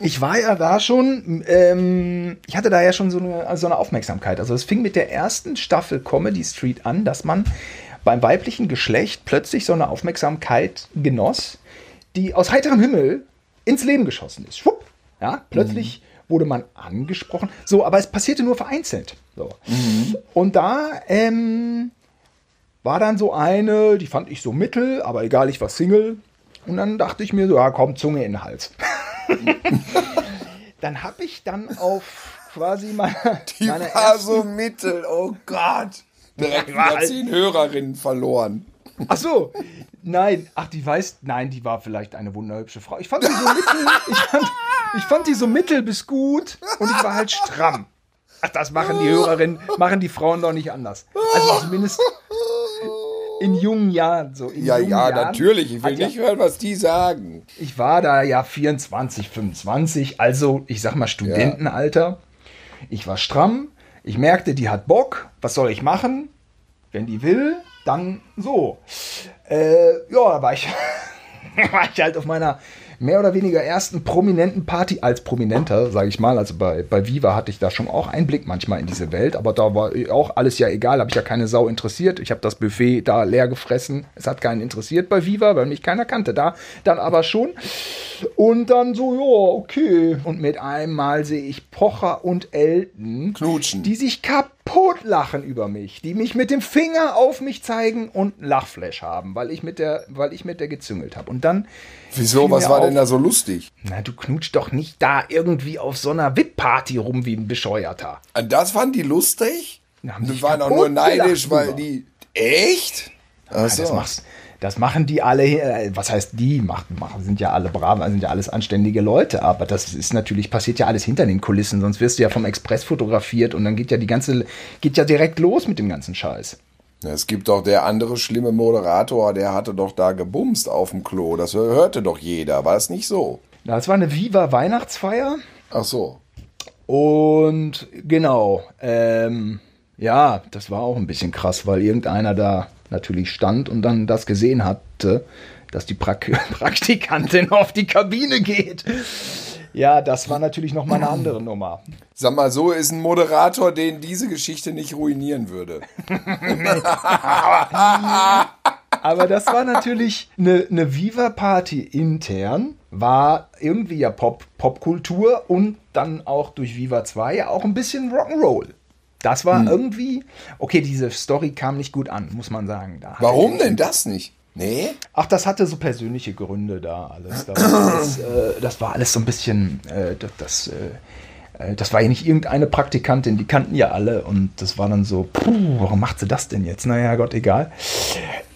ich war ja da schon, ähm, ich hatte da ja schon so eine, so eine Aufmerksamkeit. Also es fing mit der ersten Staffel Comedy Street an, dass man beim weiblichen Geschlecht plötzlich so eine Aufmerksamkeit genoss, die aus heiterem Himmel ins Leben geschossen ist. Schwupp, ja, plötzlich wurde man angesprochen. So, aber es passierte nur vereinzelt. So. Und da ähm, war dann so eine, die fand ich so mittel, aber egal, ich war Single. Und dann dachte ich mir so, ja, komm, Zunge in den Hals. dann habe ich dann auf quasi meiner, Die meiner war so mittel, oh Gott. Direkt wieder zehn Hörerinnen verloren. Ach so. Nein, ach, die weiß, nein, die war vielleicht eine wunderhübsche Frau. Ich fand die so mittel, ich fand, ich fand die so mittel bis gut und ich war halt stramm. Ach, das machen die Hörerinnen, machen die Frauen doch nicht anders. Also zumindest in jungen Jahren so. In Ja, jungen ja, Jahren natürlich. Ich will hat ja- nicht hören, was die sagen. Ich war da ja 24, 25, also ich sag mal Studentenalter. Ich war stramm. Ich merkte, die hat Bock. Was soll ich machen? Wenn die will, dann so. Äh, ja, da war ich, war ich halt auf meiner mehr oder weniger ersten prominenten Party als Prominenter, sage ich mal. Also bei, bei Viva hatte ich da schon auch Einblick manchmal in diese Welt, aber da war auch alles ja egal, habe ich ja keine Sau interessiert. Ich habe das Buffet da leer gefressen. Es hat keinen interessiert bei Viva, weil mich keiner kannte. Da dann aber schon. Und dann so, ja, okay. Und mit einmal sehe ich Pocher und Elton Knutschen. die sich kaputt lachen über mich, die mich mit dem Finger auf mich zeigen und Lachflash haben, weil ich mit der, weil ich mit der gezüngelt habe. Und dann Wieso, was war auf, denn da so lustig? Na, du knutscht doch nicht da irgendwie auf so einer VIP-Party rum wie ein Bescheuerter. Und das fanden die lustig? Die waren auch nur neidisch, weil die. Echt? Ach Ja, das, machst, das machen die alle, äh, was heißt die, machen, machen, sind ja alle brav, sind ja alles anständige Leute, aber das ist natürlich, passiert ja alles hinter den Kulissen, sonst wirst du ja vom Express fotografiert und dann geht ja die ganze, geht ja direkt los mit dem ganzen Scheiß. Es gibt doch der andere schlimme Moderator, der hatte doch da gebumst auf dem Klo. Das hörte doch jeder. War es nicht so? Das war eine Viva Weihnachtsfeier Ach so. und genau, ähm, ja, das war auch ein bisschen krass, weil irgendeiner da natürlich stand und dann das gesehen hatte, dass die Prak Praktikantin auf die Kabine geht. Ja, das war natürlich noch mal eine andere Nummer. Sag mal, so ist ein Moderator, den diese Geschichte nicht ruinieren würde. Aber das war natürlich eine, eine Viva-Party intern, war irgendwie ja Pop, Popkultur und dann auch durch Viva 2 ja auch ein bisschen Rock'n'Roll. Das war hm. irgendwie, okay, diese Story kam nicht gut an, muss man sagen. Da Warum denn das nicht? Nee? Ach, das hatte so persönliche Gründe da alles. Da war alles äh, das war alles so ein bisschen, äh, das, das, äh, äh, das war ja nicht irgendeine Praktikantin, die kannten ja alle und das war dann so, puh, warum macht sie das denn jetzt? Naja, Gott, egal.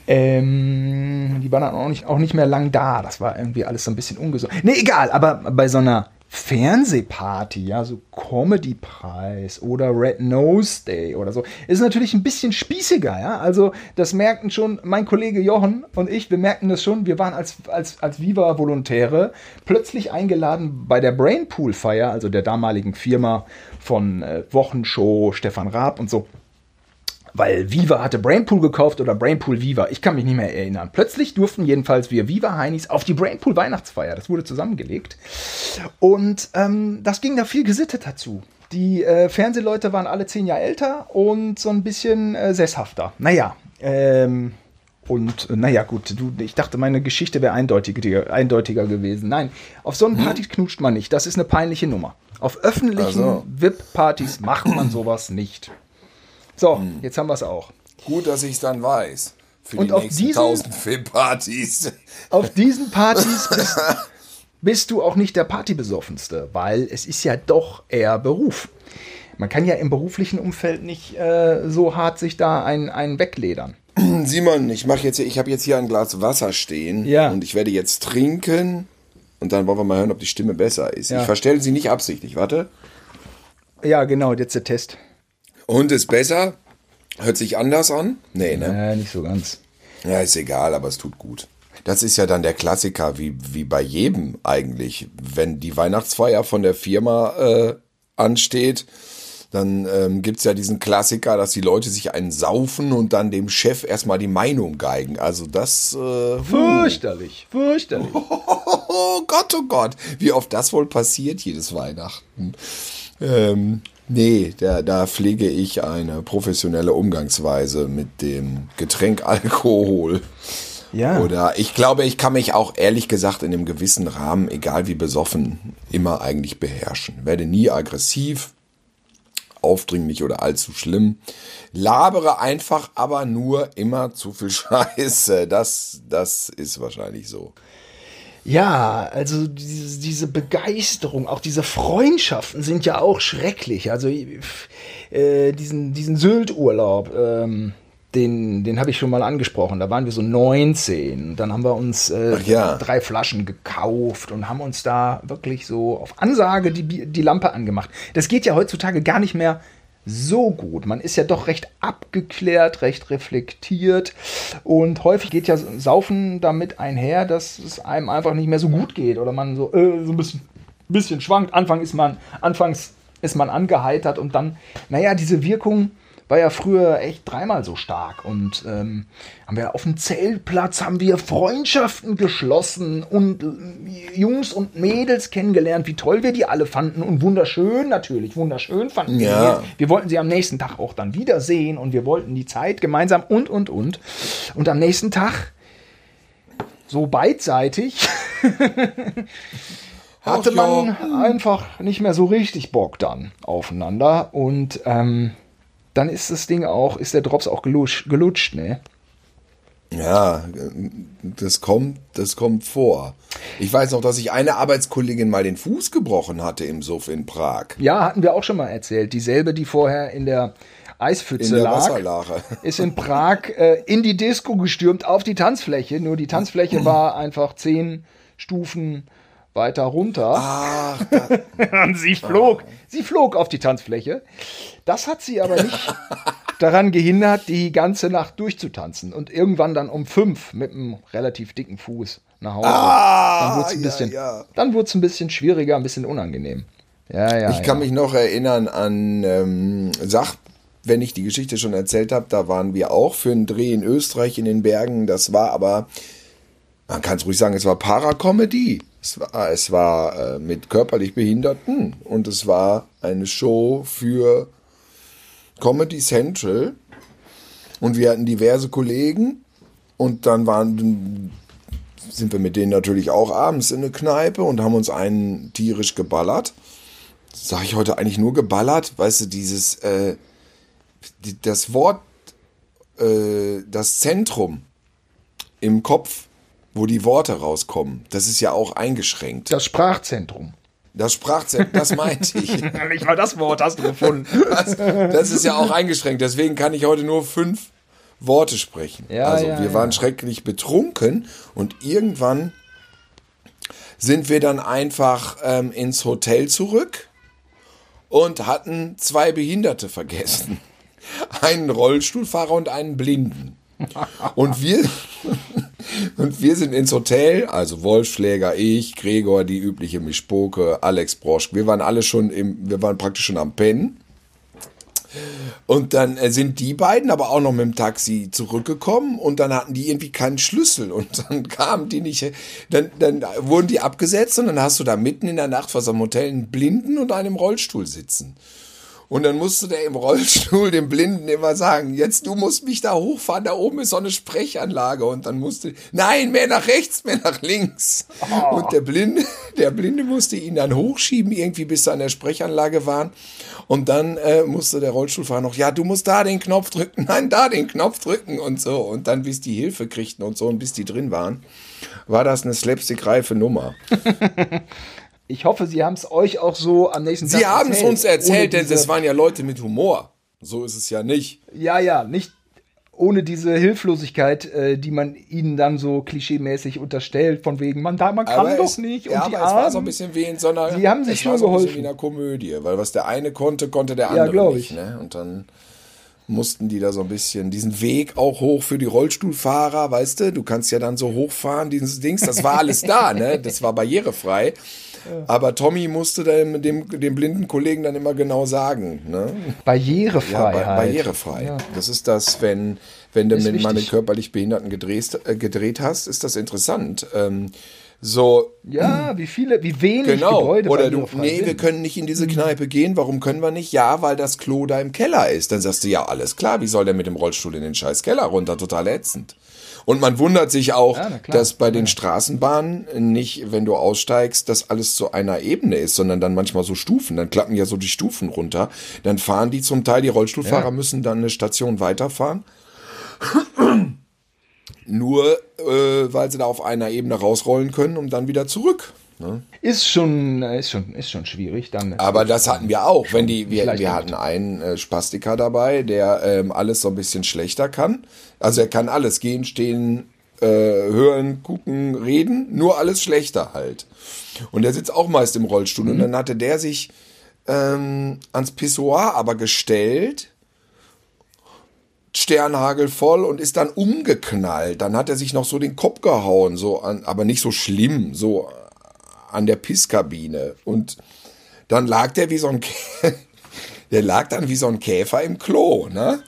Ähm, die waren dann auch nicht, auch nicht mehr lang da. Das war irgendwie alles so ein bisschen ungesund. Nee, egal, aber bei so einer Fernsehparty, ja, so Comedy-Preis oder Red Nose Day oder so, ist natürlich ein bisschen spießiger, ja. Also, das merkten schon mein Kollege Jochen und ich, wir merkten das schon, wir waren als, als, als Viva-Volontäre plötzlich eingeladen bei der Brainpool-Feier, also der damaligen Firma von äh, Wochenshow, Stefan Raab und so weil Viva hatte Brainpool gekauft oder Brainpool Viva. Ich kann mich nicht mehr erinnern. Plötzlich durften jedenfalls wir Viva Heinis auf die Brainpool Weihnachtsfeier. Das wurde zusammengelegt. Und ähm, das ging da viel gesitteter zu. Die äh, Fernsehleute waren alle zehn Jahre älter und so ein bisschen äh, sesshafter. Naja, ähm, und äh, naja, gut, du, ich dachte, meine Geschichte wäre eindeutiger, eindeutiger gewesen. Nein, auf so einen hm? Partys knutscht man nicht. Das ist eine peinliche Nummer. Auf öffentlichen also. VIP-Partys macht man sowas nicht. So, hm. jetzt haben wir es auch. Gut, dass ich es dann weiß. Für Und die auf nächsten diesen, 1000 Filmpartys. Auf diesen Partys bist, bist du auch nicht der Partybesoffenste, weil es ist ja doch eher Beruf. Man kann ja im beruflichen Umfeld nicht äh, so hart sich da einen, einen wegledern. Simon, ich mache jetzt, ich habe jetzt hier ein Glas Wasser stehen ja. und ich werde jetzt trinken und dann wollen wir mal hören, ob die Stimme besser ist. Ja. Ich verstelle sie nicht absichtlich. Warte. Ja, genau, jetzt der Test. Und ist besser? Hört sich anders an? Nee, ne? Ja, nicht so ganz. Ja, ist egal, aber es tut gut. Das ist ja dann der Klassiker, wie, wie bei jedem eigentlich. Wenn die Weihnachtsfeier von der Firma äh, ansteht, dann ähm, gibt es ja diesen Klassiker, dass die Leute sich einen saufen und dann dem Chef erstmal die Meinung geigen. Also das... Äh, fürchterlich, fürchterlich. Oh Gott, oh Gott. Wie oft das wohl passiert jedes Weihnachten. Ähm, Nee, da, da pflege ich eine professionelle Umgangsweise mit dem Getränk Alkohol. Ja. Oder ich glaube, ich kann mich auch ehrlich gesagt in einem gewissen Rahmen, egal wie besoffen, immer eigentlich beherrschen. Werde nie aggressiv, aufdringlich oder allzu schlimm. Labere einfach aber nur immer zu viel Scheiße. Das, das ist wahrscheinlich so. Ja, also diese, diese Begeisterung, auch diese Freundschaften sind ja auch schrecklich. Also äh, diesen, diesen Sylt-Urlaub, ähm, den, den habe ich schon mal angesprochen. Da waren wir so 19. Dann haben wir uns äh, ja. drei Flaschen gekauft und haben uns da wirklich so auf Ansage die, die Lampe angemacht. Das geht ja heutzutage gar nicht mehr so gut. Man ist ja doch recht abgeklärt, recht reflektiert und häufig geht ja Saufen damit einher, dass es einem einfach nicht mehr so gut geht oder man so, äh, so ein bisschen, bisschen schwankt. Anfang ist man, anfangs ist man angeheitert und dann, naja, diese Wirkung war ja früher echt dreimal so stark. Und ähm, haben wir auf dem Zeltplatz haben wir Freundschaften geschlossen und äh, Jungs und Mädels kennengelernt, wie toll wir die alle fanden und wunderschön natürlich, wunderschön fanden ja. wir. Wir wollten sie am nächsten Tag auch dann wiedersehen und wir wollten die Zeit gemeinsam und und und. Und am nächsten Tag so beidseitig hatte man einfach nicht mehr so richtig Bock dann aufeinander und ähm, dann ist das Ding auch, ist der Drops auch gelutscht, gelutscht ne? Ja, das kommt, das kommt vor. Ich weiß noch, dass ich eine Arbeitskollegin mal den Fuß gebrochen hatte im Suff in Prag. Ja, hatten wir auch schon mal erzählt. Dieselbe, die vorher in der Eispfütze in der lag, ist in Prag äh, in die Disco gestürmt auf die Tanzfläche. Nur die Tanzfläche war einfach zehn Stufen weiter runter. Ach, und sie flog, ah. sie flog auf die Tanzfläche. Das hat sie aber nicht daran gehindert, die ganze Nacht durchzutanzen und irgendwann dann um fünf mit einem relativ dicken Fuß nach Hause. Ah, dann wurde es ein bisschen, ja, ja. dann wurde es ein bisschen schwieriger, ein bisschen unangenehm. Ja, ja. Ich kann ja. mich noch erinnern an ähm, Sach wenn ich die Geschichte schon erzählt habe, da waren wir auch für einen Dreh in Österreich in den Bergen. Das war aber, man kann es ruhig sagen, es war Paracomedy. Es war, es war äh, mit körperlich Behinderten und es war eine Show für Comedy Central. Und wir hatten diverse Kollegen und dann waren, sind wir mit denen natürlich auch abends in eine Kneipe und haben uns einen tierisch geballert. Sag ich heute eigentlich nur geballert? Weißt du, dieses, äh, das Wort, äh, das Zentrum im Kopf, wo die Worte rauskommen, das ist ja auch eingeschränkt. Das Sprachzentrum. Das Sprachzentrum, das meinte ich. Nicht mal das Wort hast du gefunden. Das, das ist ja auch eingeschränkt. Deswegen kann ich heute nur fünf Worte sprechen. Ja, also ja, wir ja. waren schrecklich betrunken und irgendwann sind wir dann einfach ähm, ins Hotel zurück und hatten zwei Behinderte vergessen. Einen Rollstuhlfahrer und einen Blinden. Und wir, und wir sind ins Hotel, also Wolfschläger, ich, Gregor, die übliche Mischpoke, Alex Brosch. Wir waren alle schon im, wir waren praktisch schon am Pennen. Und dann äh, sind die beiden aber auch noch mit dem Taxi zurückgekommen und dann hatten die irgendwie keinen Schlüssel und dann kamen die nicht, dann, dann wurden die abgesetzt und dann hast du da mitten in der Nacht vor so einem Hotel einen Blinden und einen im Rollstuhl sitzen. Und dann musste der im Rollstuhl dem Blinden immer sagen, jetzt du musst mich da hochfahren, da oben ist so eine Sprechanlage. Und dann musste, nein, mehr nach rechts, mehr nach links. Und der Blinde, der Blinde musste ihn dann hochschieben, irgendwie bis sie an der Sprechanlage waren. Und dann äh, musste der Rollstuhlfahrer noch, ja, du musst da den Knopf drücken, nein, da den Knopf drücken und so. Und dann, bis die Hilfe kriegten und so und bis die drin waren, war das eine slapstick-reife Nummer. Ich hoffe, Sie haben es euch auch so am nächsten Tag Sie haben es uns erzählt, denn das waren ja Leute mit Humor. So ist es ja nicht. Ja, ja, nicht ohne diese Hilflosigkeit, äh, die man ihnen dann so klischeemäßig unterstellt, von wegen, man, da, man kann Aber doch es, nicht. Ja, und die aber es war so ein Armen. bisschen wie in so einer. Sie haben sich es war nur so ein geholfen. wie in einer Komödie, weil was der eine konnte, konnte der Ja, andere glaub nicht. ich. Ne? Und dann mussten die da so ein bisschen diesen Weg auch hoch für die Rollstuhlfahrer, weißt du, du kannst ja dann so hochfahren, dieses Dings, das war alles da, ne? Das war barrierefrei. Aber Tommy musste dem, dem, dem blinden Kollegen dann immer genau sagen, ne? Ja, Barrierefreiheit. ba barrierefrei. Das ist das, wenn, wenn du mit mal mit körperlich Behinderten gedreht, äh, gedreht hast, ist das interessant. Ähm, so, Ja, wie viele, wie wenig Genau. Gebäude Oder du, nee, wir sind. können nicht in diese Kneipe gehen. Warum können wir nicht? Ja, weil das Klo da im Keller ist. Dann sagst du, ja, alles klar, wie soll der mit dem Rollstuhl in den scheiß Keller runter? Total ätzend. Und man wundert sich auch, Ja, dass bei den Straßenbahnen nicht, wenn du aussteigst, das alles zu einer Ebene ist, sondern dann manchmal so Stufen. Dann klappen ja so die Stufen runter. Dann fahren die zum Teil, die Rollstuhlfahrer Ja. müssen dann eine Station weiterfahren. Nur, äh, weil sie da auf einer Ebene rausrollen können, um dann wieder zurück. Ne? Ist schon, äh, ist schon, ist schon schwierig. Dann Aber das hatten wir auch. Wenn die, wir, wir hatten einen äh, Spastiker dabei, der ähm, alles so ein bisschen schlechter kann. Also er kann alles gehen, stehen, äh, hören, gucken, reden, nur alles schlechter halt. Und der sitzt auch meist im Rollstuhl. Und dann hatte der sich ähm, ans Pissoir aber gestellt, Sternhagel voll und ist dann umgeknallt. Dann hat er sich noch so den Kopf gehauen, so an, aber nicht so schlimm, so an der Pisskabine. Und dann lag der wie so ein, Kä- der lag dann wie so ein Käfer im Klo, ne?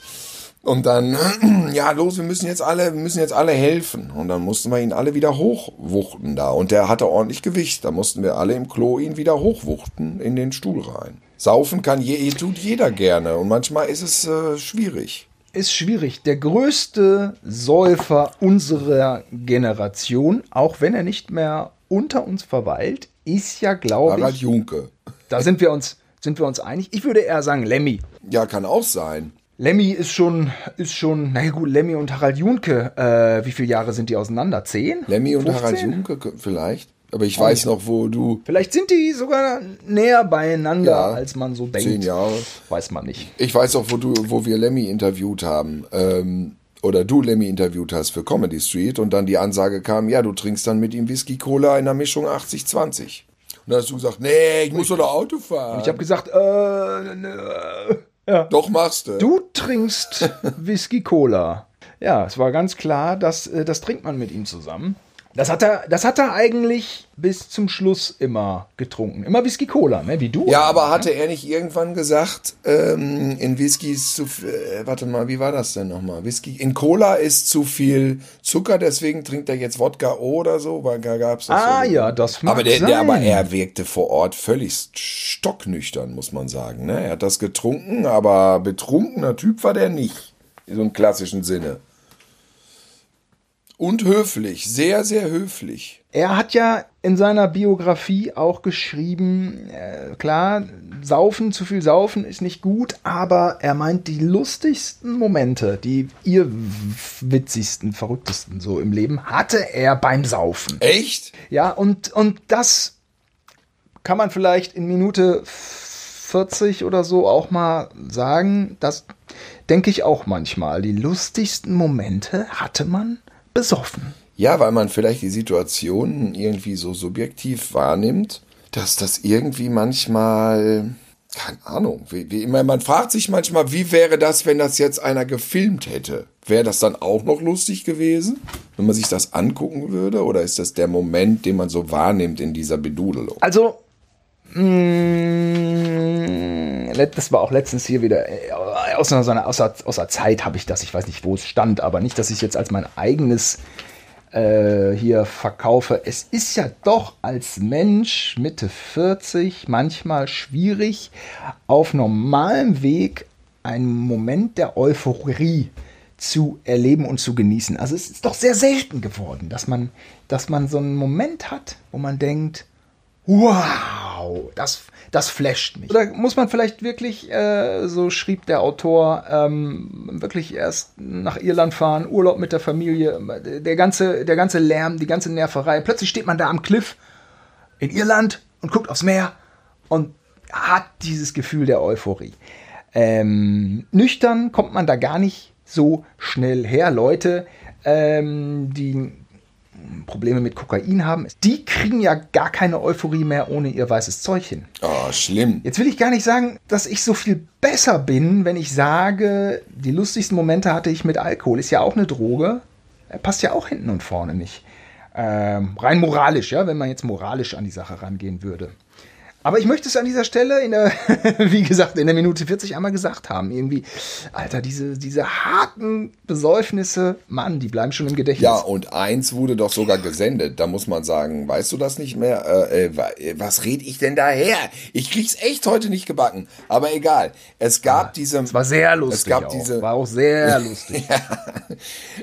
Und dann, ja, los, wir müssen jetzt alle, wir müssen jetzt alle helfen. Und dann mussten wir ihn alle wieder hochwuchten da. Und der hatte ordentlich Gewicht. Da mussten wir alle im Klo ihn wieder hochwuchten in den Stuhl rein. Saufen kann je, tut jeder gerne. Und manchmal ist es äh, schwierig. ist schwierig. Der größte Säufer unserer Generation, auch wenn er nicht mehr unter uns verweilt, ist ja, glaube Harald ich, Junke. da sind wir uns, sind wir uns einig. Ich würde eher sagen Lemmy. Ja, kann auch sein. Lemmy ist schon, ist schon, na gut, Lemmy und Harald Junke, äh, wie viele Jahre sind die auseinander? Zehn? Lemmy und 15? Harald Junke vielleicht. Aber ich weiß noch, wo du Vielleicht sind die sogar näher beieinander, Ja, als man so denkt. zehn Jahre. Weiß man nicht. Ich weiß auch, wo du, wo wir Lemmy interviewt haben, ähm, oder du Lemmy interviewt hast für Comedy Street und dann die Ansage kam, ja, du trinkst dann mit ihm Whisky Cola in der Mischung 80-20. Und dann hast du gesagt, nee, ich muss doch Auto fahren. Ich habe gesagt, äh, nö. ja. doch machst du. Du trinkst Whisky Cola. Ja, es war ganz klar, dass äh, das trinkt man mit ihm zusammen. Das hat er, das hat er eigentlich bis zum Schluss immer getrunken. Immer Whisky Cola, ne? wie du. Ja, aber hatte er nicht irgendwann gesagt, ähm, in Whisky ist zu viel, äh, warte mal, wie war das denn nochmal? Whisky, in Cola ist zu viel Zucker, deswegen trinkt er jetzt Wodka O oder so, weil da gab's das ah so. ja, das mag Aber der, der, aber er wirkte vor Ort völlig stocknüchtern, muss man sagen. Ne? Er hat das getrunken, aber betrunkener Typ war der nicht. In so einem klassischen Sinne. Und höflich, sehr, sehr höflich. Er hat ja in seiner Biografie auch geschrieben, äh, klar, saufen, zu viel saufen ist nicht gut, aber er meint die lustigsten Momente, die ihr witzigsten, verrücktesten so im Leben, hatte er beim Saufen. Echt? Ja, und, und das kann man vielleicht in Minute 40 oder so auch mal sagen. Das denke ich auch manchmal. Die lustigsten Momente hatte man besoffen. Ja, weil man vielleicht die Situation irgendwie so subjektiv wahrnimmt, dass das irgendwie manchmal, keine Ahnung, wie, wie immer, man fragt sich manchmal, wie wäre das, wenn das jetzt einer gefilmt hätte? Wäre das dann auch noch lustig gewesen, wenn man sich das angucken würde? Oder ist das der Moment, den man so wahrnimmt in dieser Bedudelung? Also, das war auch letztens hier wieder äh, aus einer, so einer außer, außer Zeit habe ich das, ich weiß nicht, wo es stand, aber nicht, dass ich jetzt als mein eigenes äh, hier verkaufe. Es ist ja doch als Mensch Mitte 40 manchmal schwierig, auf normalem Weg einen Moment der Euphorie zu erleben und zu genießen. Also es ist doch sehr selten geworden, dass man, dass man so einen Moment hat, wo man denkt, wow, das, das flasht mich. Oder muss man vielleicht wirklich, äh, so schrieb der Autor, ähm, wirklich erst nach Irland fahren, Urlaub mit der Familie, der ganze, der ganze Lärm, die ganze Nerverei. Plötzlich steht man da am Cliff in Irland und guckt aufs Meer und hat dieses Gefühl der Euphorie. Ähm, nüchtern kommt man da gar nicht so schnell her. Leute, ähm, die Probleme mit Kokain haben, die kriegen ja gar keine Euphorie mehr ohne ihr weißes Zeug hin. Oh, schlimm. Jetzt will ich gar nicht sagen, dass ich so viel besser bin, wenn ich sage, die lustigsten Momente hatte ich mit Alkohol. Ist ja auch eine Droge. Er passt ja auch hinten und vorne nicht. Ähm, rein moralisch, ja, wenn man jetzt moralisch an die Sache rangehen würde. Aber ich möchte es an dieser Stelle, in der, wie gesagt, in der Minute 40 einmal gesagt haben. Irgendwie, Alter, diese, diese harten Besäufnisse, Mann, die bleiben schon im Gedächtnis. Ja, und eins wurde doch sogar gesendet. Da muss man sagen, weißt du das nicht mehr? Äh, äh, äh, was red ich denn daher? Ich krieg's echt heute nicht gebacken. Aber egal. Es gab diese. Es war sehr lustig. Es gab auch. diese. War auch sehr lustig.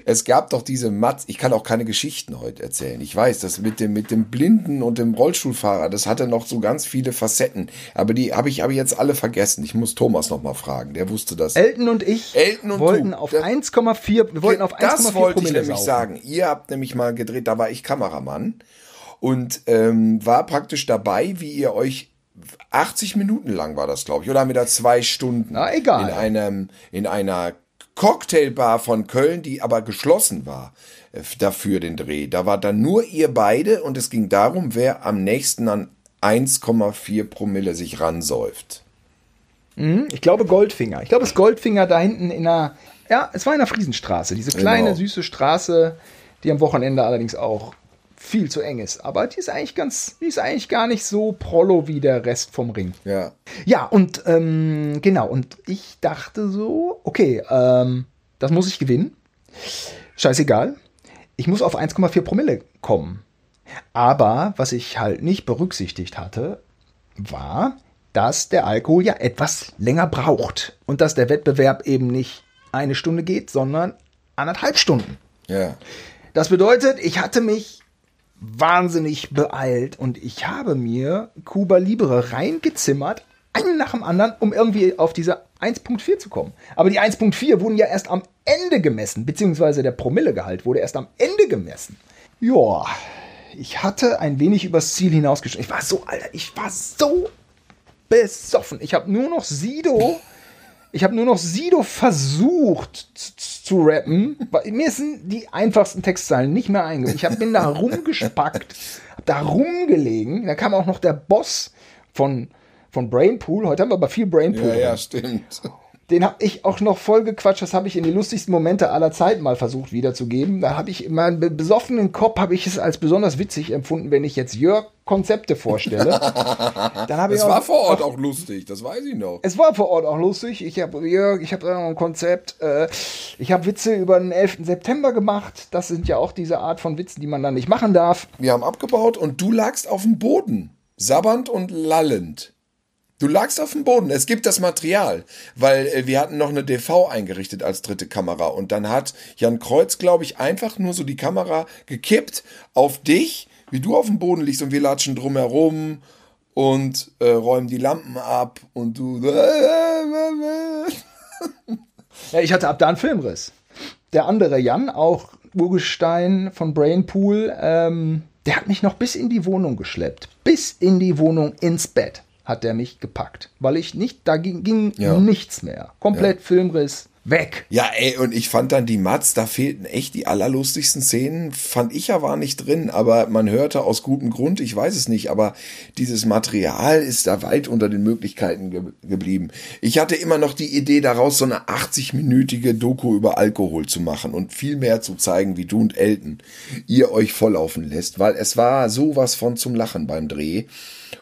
Es gab doch diese Matz. Ich kann auch keine Geschichten heute erzählen. Ich weiß, das mit dem mit dem Blinden und dem Rollstuhlfahrer, das hatte noch so ganz viele Facetten. Aber die habe ich, ich jetzt alle vergessen. Ich muss Thomas noch mal fragen. Der wusste das. Elton und ich Elton und wollten auf Das- 1,4 wir wollten auf 1,4 das wollte ich Promille nämlich saufen. sagen. Ihr habt nämlich mal gedreht, da war ich Kameramann und ähm, war praktisch dabei, wie ihr euch 80 Minuten lang war das, glaube ich, oder haben wir da zwei Stunden Na, egal. in einem in einer Cocktailbar von Köln, die aber geschlossen war äh, dafür den Dreh. Da war dann nur ihr beide und es ging darum, wer am nächsten an 1,4 Promille sich ransäuft. Ich glaube Goldfinger. Ich glaube es ist Goldfinger da hinten in einer ja, es war in der Friesenstraße, diese kleine Genau. süße Straße, die am Wochenende allerdings auch viel zu eng ist, aber die ist eigentlich ganz die ist eigentlich gar nicht so prollo wie der Rest vom Ring. Ja. Ja, und ähm, genau, und ich dachte so, okay, ähm, das muss ich gewinnen. Scheißegal. Ich muss auf 1,4 Promille kommen. Aber was ich halt nicht berücksichtigt hatte, war, dass der Alkohol ja etwas länger braucht. Und dass der Wettbewerb eben nicht eine Stunde geht, sondern anderthalb Stunden. Ja. Das bedeutet, ich hatte mich wahnsinnig beeilt und ich habe mir Cuba Libre reingezimmert, einen nach dem anderen, um irgendwie auf diese 1.4 zu kommen. Aber die 1.4 wurden ja erst am Ende gemessen, beziehungsweise der Promillegehalt wurde erst am Ende gemessen. Ja, ich hatte ein wenig übers Ziel hinausgeschossen. Ich war so, Alter, ich war so besoffen. Ich habe nur noch Sido ich habe nur noch Sido versucht zu, rappen. Mir sind die einfachsten Textzeilen nicht mehr eingefallen. Ich hab, bin da rumgespackt, hab da rumgelegen. Da kam auch noch der Boss von, von Brainpool. Heute haben wir aber viel Brainpool. Ja, ja, stimmt. Den habe ich auch noch voll gequatscht. Das habe ich in die lustigsten Momente aller Zeiten mal versucht wiederzugeben. Da habe ich in meinem besoffenen Kopf habe ich es als besonders witzig empfunden, wenn ich jetzt Jörg Konzepte vorstelle. Dann. Es war vor Ort auch, auch, lustig, das weiß ich noch. Es war vor Ort auch lustig. Ich habe Jörg, ich habe ein Konzept. Äh, ich habe Witze über den 11. September gemacht. Das sind ja auch diese Art von Witzen, die man dann nicht machen darf. Wir haben abgebaut und du lagst auf dem Boden, sabbernd und lallend. Du lagst auf dem Boden. Es gibt das Material, weil äh, wir hatten noch eine DV eingerichtet als dritte Kamera und dann hat Jan Kreuz, glaube ich, einfach nur so die Kamera gekippt auf dich, wie du auf dem Boden liegst und wir latschen drumherum und äh, räumen die Lampen ab und du. ja, ich hatte ab da einen Filmriss. Der andere Jan, auch Urgestein von Brainpool, ähm, der hat mich noch bis in die Wohnung geschleppt. Bis in die Wohnung ins Bett hat der mich gepackt, weil ich nicht, da ging, ging ja. nichts mehr. Komplett ja. Filmriss, weg. Ja, ey, und ich fand dann die Mats, da fehlten echt die allerlustigsten Szenen. Fand ich ja war nicht drin, aber man hörte aus gutem Grund, ich weiß es nicht, aber dieses Material ist da weit unter den Möglichkeiten ge geblieben. Ich hatte immer noch die Idee daraus, so eine 80-minütige Doku über Alkohol zu machen und viel mehr zu zeigen, wie du und Elton ihr euch volllaufen lässt, weil es war sowas von zum Lachen beim Dreh.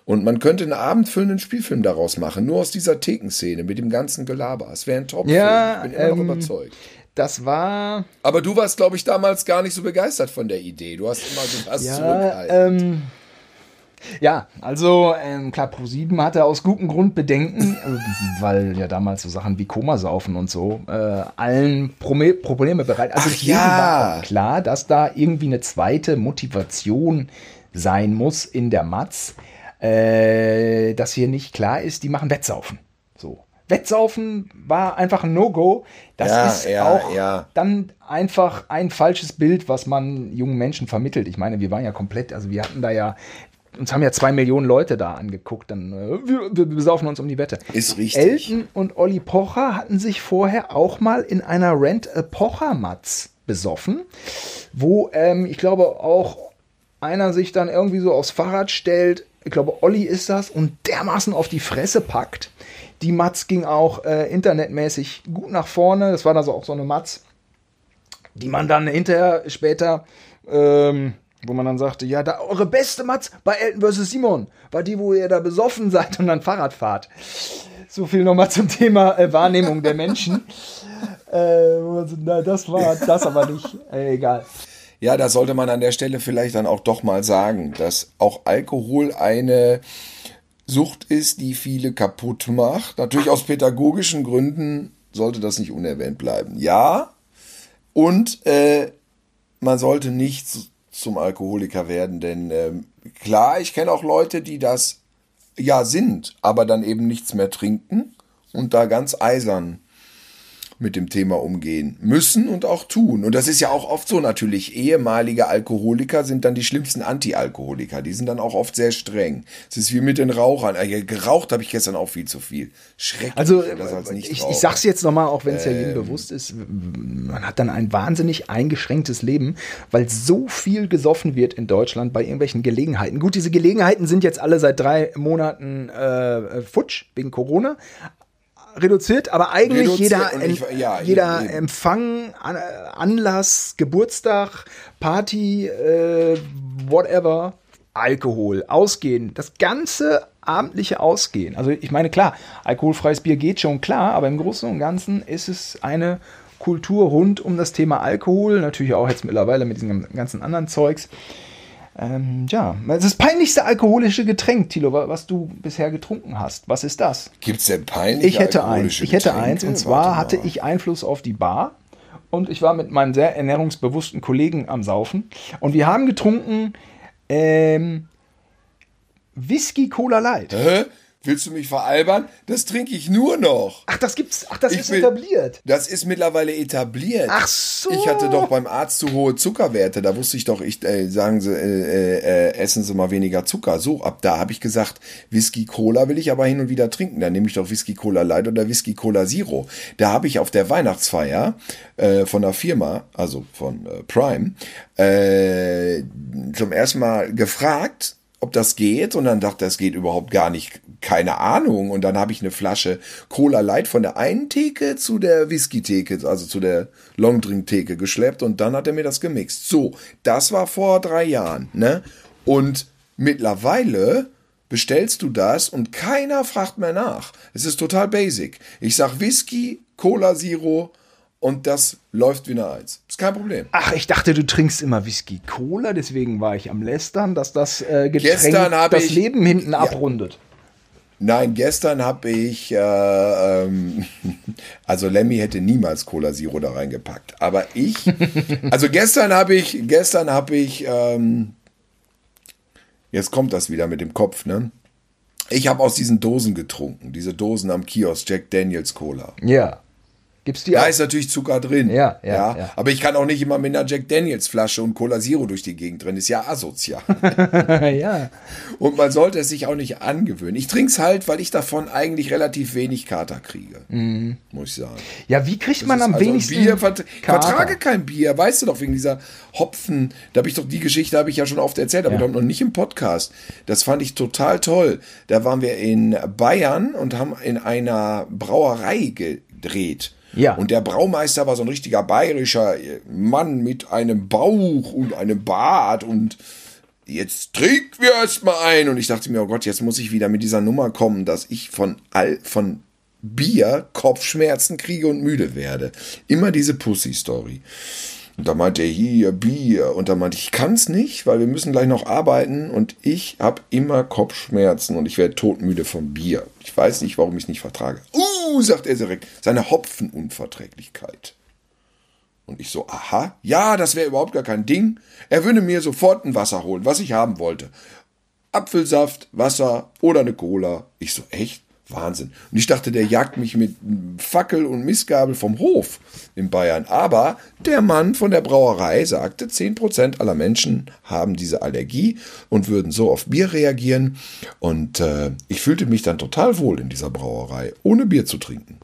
Und man könnte einen abendfüllenden Spielfilm daraus machen, nur aus dieser Thekenszene mit dem ganzen Gelaber. Es wäre ein Top-Film. Ja, ich bin immer ähm, noch überzeugt. Das war. Aber du warst, glaube ich, damals gar nicht so begeistert von der Idee. Du hast immer so was ja, ähm, ja, also ähm, klar, Pro7 hatte aus gutem Grund Bedenken, äh, weil ja damals so Sachen wie Komasaufen und so äh, allen Prome Probleme bereit. Also Ach, ja. war klar, dass da irgendwie eine zweite Motivation sein muss in der Matz äh, dass hier nicht klar ist, die machen Wettsaufen. So. Wettsaufen war einfach ein No-Go. Das ja, ist ja, auch ja. dann einfach ein falsches Bild, was man jungen Menschen vermittelt. Ich meine, wir waren ja komplett, also wir hatten da ja, uns haben ja zwei Millionen Leute da angeguckt, dann äh, wir, wir besaufen uns um die Wette. Ist richtig. Elton und Olli Pocher hatten sich vorher auch mal in einer Rent-a-Pocher-Matz besoffen, wo ähm, ich glaube auch einer sich dann irgendwie so aufs Fahrrad stellt, ich glaube, Olli ist das, und dermaßen auf die Fresse packt. Die Matz ging auch äh, internetmäßig gut nach vorne. Das war also auch so eine Matz, die man dann hinterher später, ähm, wo man dann sagte, ja, da eure beste Matz bei Elton vs. Simon war die, wo ihr da besoffen seid und dann Fahrrad fahrt. So viel nochmal zum Thema äh, Wahrnehmung der Menschen. äh, na, das war das aber nicht. Äh, egal. Ja, da sollte man an der Stelle vielleicht dann auch doch mal sagen, dass auch Alkohol eine Sucht ist, die viele kaputt macht. Natürlich aus pädagogischen Gründen sollte das nicht unerwähnt bleiben. Ja, und äh, man sollte nicht zum Alkoholiker werden, denn äh, klar, ich kenne auch Leute, die das ja sind, aber dann eben nichts mehr trinken und da ganz eisern mit dem Thema umgehen müssen und auch tun. Und das ist ja auch oft so natürlich. Ehemalige Alkoholiker sind dann die schlimmsten Anti-Alkoholiker. Die sind dann auch oft sehr streng. Es ist wie mit den Rauchern. Äh, geraucht habe ich gestern auch viel zu viel. Schrecklich. Also als ich, ich sag's jetzt nochmal, auch wenn es ähm, ja jedem bewusst ist, man hat dann ein wahnsinnig eingeschränktes Leben, weil so viel gesoffen wird in Deutschland bei irgendwelchen Gelegenheiten. Gut, diese Gelegenheiten sind jetzt alle seit drei Monaten äh, futsch wegen Corona, reduziert, aber eigentlich reduziert jeder, ich, ja, jeder eben. Empfang, Anlass, Geburtstag, Party, äh, whatever, Alkohol, Ausgehen, das ganze abendliche Ausgehen. Also ich meine, klar, alkoholfreies Bier geht schon klar, aber im Großen und Ganzen ist es eine Kultur rund um das Thema Alkohol, natürlich auch jetzt mittlerweile mit diesem ganzen anderen Zeugs. Ähm, ja, das peinlichste alkoholische Getränk, Tilo, was du bisher getrunken hast. Was ist das? Gibt es denn peinliche Ich hätte eins. Ich hätte eins. Und zwar hatte ich Einfluss auf die Bar. Und ich war mit meinem sehr ernährungsbewussten Kollegen am Saufen. Und wir haben getrunken ähm, Whisky Cola Light. Hä? Willst du mich veralbern? Das trinke ich nur noch. Ach, das gibt's. Ach, das ich ist will, etabliert. Das ist mittlerweile etabliert. Ach so. Ich hatte doch beim Arzt zu hohe Zuckerwerte. Da wusste ich doch, ich äh, sagen Sie, äh, äh, essen Sie mal weniger Zucker. So, ab da habe ich gesagt, Whisky Cola will ich aber hin und wieder trinken. Dann nehme ich doch Whisky Cola Light oder Whisky Cola Zero. Da habe ich auf der Weihnachtsfeier äh, von der Firma, also von äh, Prime, äh, zum ersten Mal gefragt, ob das geht und dann dachte, das geht überhaupt gar nicht, keine Ahnung. Und dann habe ich eine Flasche Cola Light von der einen Theke zu der Whisky-Theke, also zu der Longdrink-Theke geschleppt und dann hat er mir das gemixt. So, das war vor drei Jahren, ne? Und mittlerweile bestellst du das und keiner fragt mehr nach. Es ist total basic. Ich sag Whisky, Cola Zero, und das läuft wie eine Eins. Ist kein Problem. Ach, ich dachte, du trinkst immer Whisky Cola, deswegen war ich am Lästern, dass das äh, Getränk das ich- Leben hinten abrundet. Nein, gestern habe ich, äh, ähm, also Lemmy hätte niemals Cola Zero da reingepackt. Aber ich, also gestern habe ich, gestern habe ich, ähm, jetzt kommt das wieder mit dem Kopf, ne? Ich habe aus diesen Dosen getrunken, diese Dosen am Kiosk, Jack Daniels Cola. Ja. Gibt's die Da auch? ist natürlich Zucker drin. Ja, ja, ja. Aber ich kann auch nicht immer mit einer Jack Daniels Flasche und Cola Zero durch die Gegend drin. Ist ja asozial. ja. Und man sollte es sich auch nicht angewöhnen. Ich trinke es halt, weil ich davon eigentlich relativ wenig Kater kriege. Muss ich sagen. Ja, wie kriegt man Das am ist also wenigsten Bier, vert ich Kater? vertrage kein Bier, weißt du doch, wegen dieser Hopfen. Da habe ich doch die Geschichte, habe ich ja schon oft erzählt, aber Ja. noch nicht im Podcast. Das fand ich total toll. Da waren wir in Bayern und haben in einer Brauerei gedreht. Ja. Und der Braumeister war so ein richtiger bayerischer Mann mit einem Bauch und einem Bart und jetzt trinken wir erstmal ein. Und ich dachte mir, oh Gott, jetzt muss ich wieder mit dieser Nummer kommen, dass ich von all, von Bier Kopfschmerzen kriege und müde werde. Immer diese Pussy-Story. Und da meinte er, hier, Bier. Und da meinte ich, ich kann's nicht, weil wir müssen gleich noch arbeiten. Und ich habe immer Kopfschmerzen und ich werde todmüde vom Bier. Ich weiß nicht, warum ich es nicht vertrage. Uh, sagt er direkt, seine Hopfenunverträglichkeit. Und ich so, aha, ja, das wäre überhaupt gar kein Ding. Er würde mir sofort ein Wasser holen, was ich haben wollte. Apfelsaft, Wasser oder eine Cola. Ich so, echt? Wahnsinn. Und ich dachte, der jagt mich mit Fackel und Missgabel vom Hof in Bayern. Aber der Mann von der Brauerei sagte, 10% aller Menschen haben diese Allergie und würden so auf Bier reagieren. Und äh, ich fühlte mich dann total wohl in dieser Brauerei, ohne Bier zu trinken.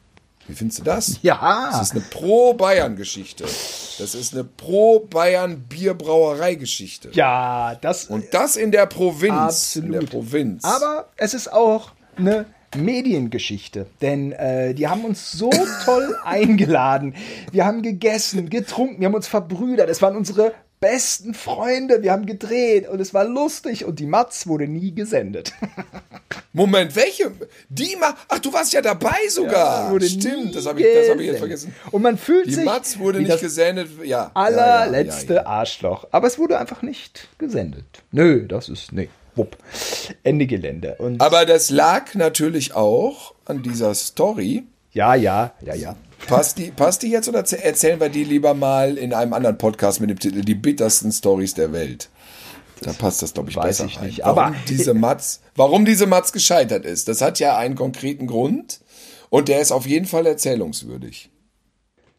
Wie findest du das? Ja. Das ist eine Pro-Bayern-Geschichte. Das ist eine Pro-Bayern-Bierbrauerei-Geschichte. Ja, das Und das in der Provinz. Absolut. In der Provinz. Aber es ist auch eine Mediengeschichte, denn äh, die haben uns so toll eingeladen. Wir haben gegessen, getrunken, wir haben uns verbrüdert. Es waren unsere besten Freunde. Wir haben gedreht und es war lustig und die Matz wurde nie gesendet. Moment, welche? Die ma Ach, du warst ja dabei sogar. Wurde Stimmt, das habe ich, das hab ich jetzt vergessen. Und man fühlt Die sich Matz wurde nicht gesendet. Ja. allerletzte Ja, ja, ja, ja. Arschloch. Aber es wurde einfach nicht gesendet. Nö, das ist nee. Wupp. Ende Gelände. Und Aber das lag natürlich auch an dieser Story. ja, ja, ja, ja. Passt die, passt die jetzt oder erzäh- erzählen wir die lieber mal in einem anderen Podcast mit dem Titel Die bittersten Stories der Welt? Da passt das, glaube ich, Weiß besser ich rein. nicht, Warum aber- diese Matz, warum diese Matz gescheitert ist, das hat ja einen konkreten Grund und der ist auf jeden Fall erzählungswürdig.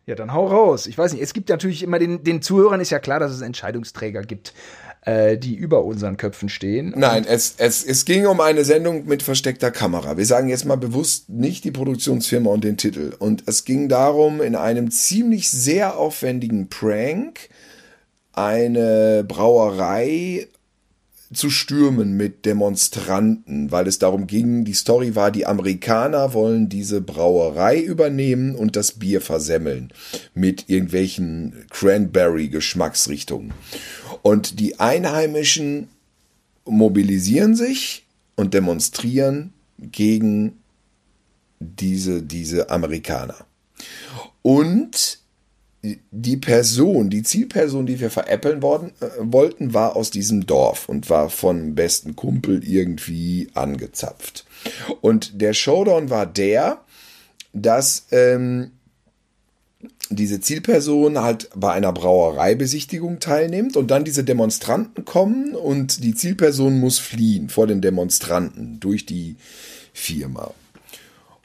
Ja, dann hau raus. Ich weiß nicht, es gibt natürlich immer den, den Zuhörern ist ja klar, dass es Entscheidungsträger gibt, äh, die über unseren Köpfen stehen. Nein, es, es, es ging um eine Sendung mit versteckter Kamera. Wir sagen jetzt mal bewusst nicht die Produktionsfirma und den Titel. Und es ging darum, in einem ziemlich sehr aufwendigen Prank eine Brauerei zu stürmen mit Demonstranten, weil es darum ging, die Story war, die Amerikaner wollen diese Brauerei übernehmen und das Bier versemmeln mit irgendwelchen Cranberry-Geschmacksrichtungen. Und die Einheimischen mobilisieren sich und demonstrieren gegen diese, diese Amerikaner. Und die Person, die Zielperson, die wir veräppeln worden, äh, wollten, war aus diesem Dorf und war von besten Kumpel irgendwie angezapft. Und der Showdown war der, dass ähm, diese Zielperson halt bei einer Brauereibesichtigung teilnimmt und dann diese Demonstranten kommen und die Zielperson muss fliehen vor den Demonstranten durch die Firma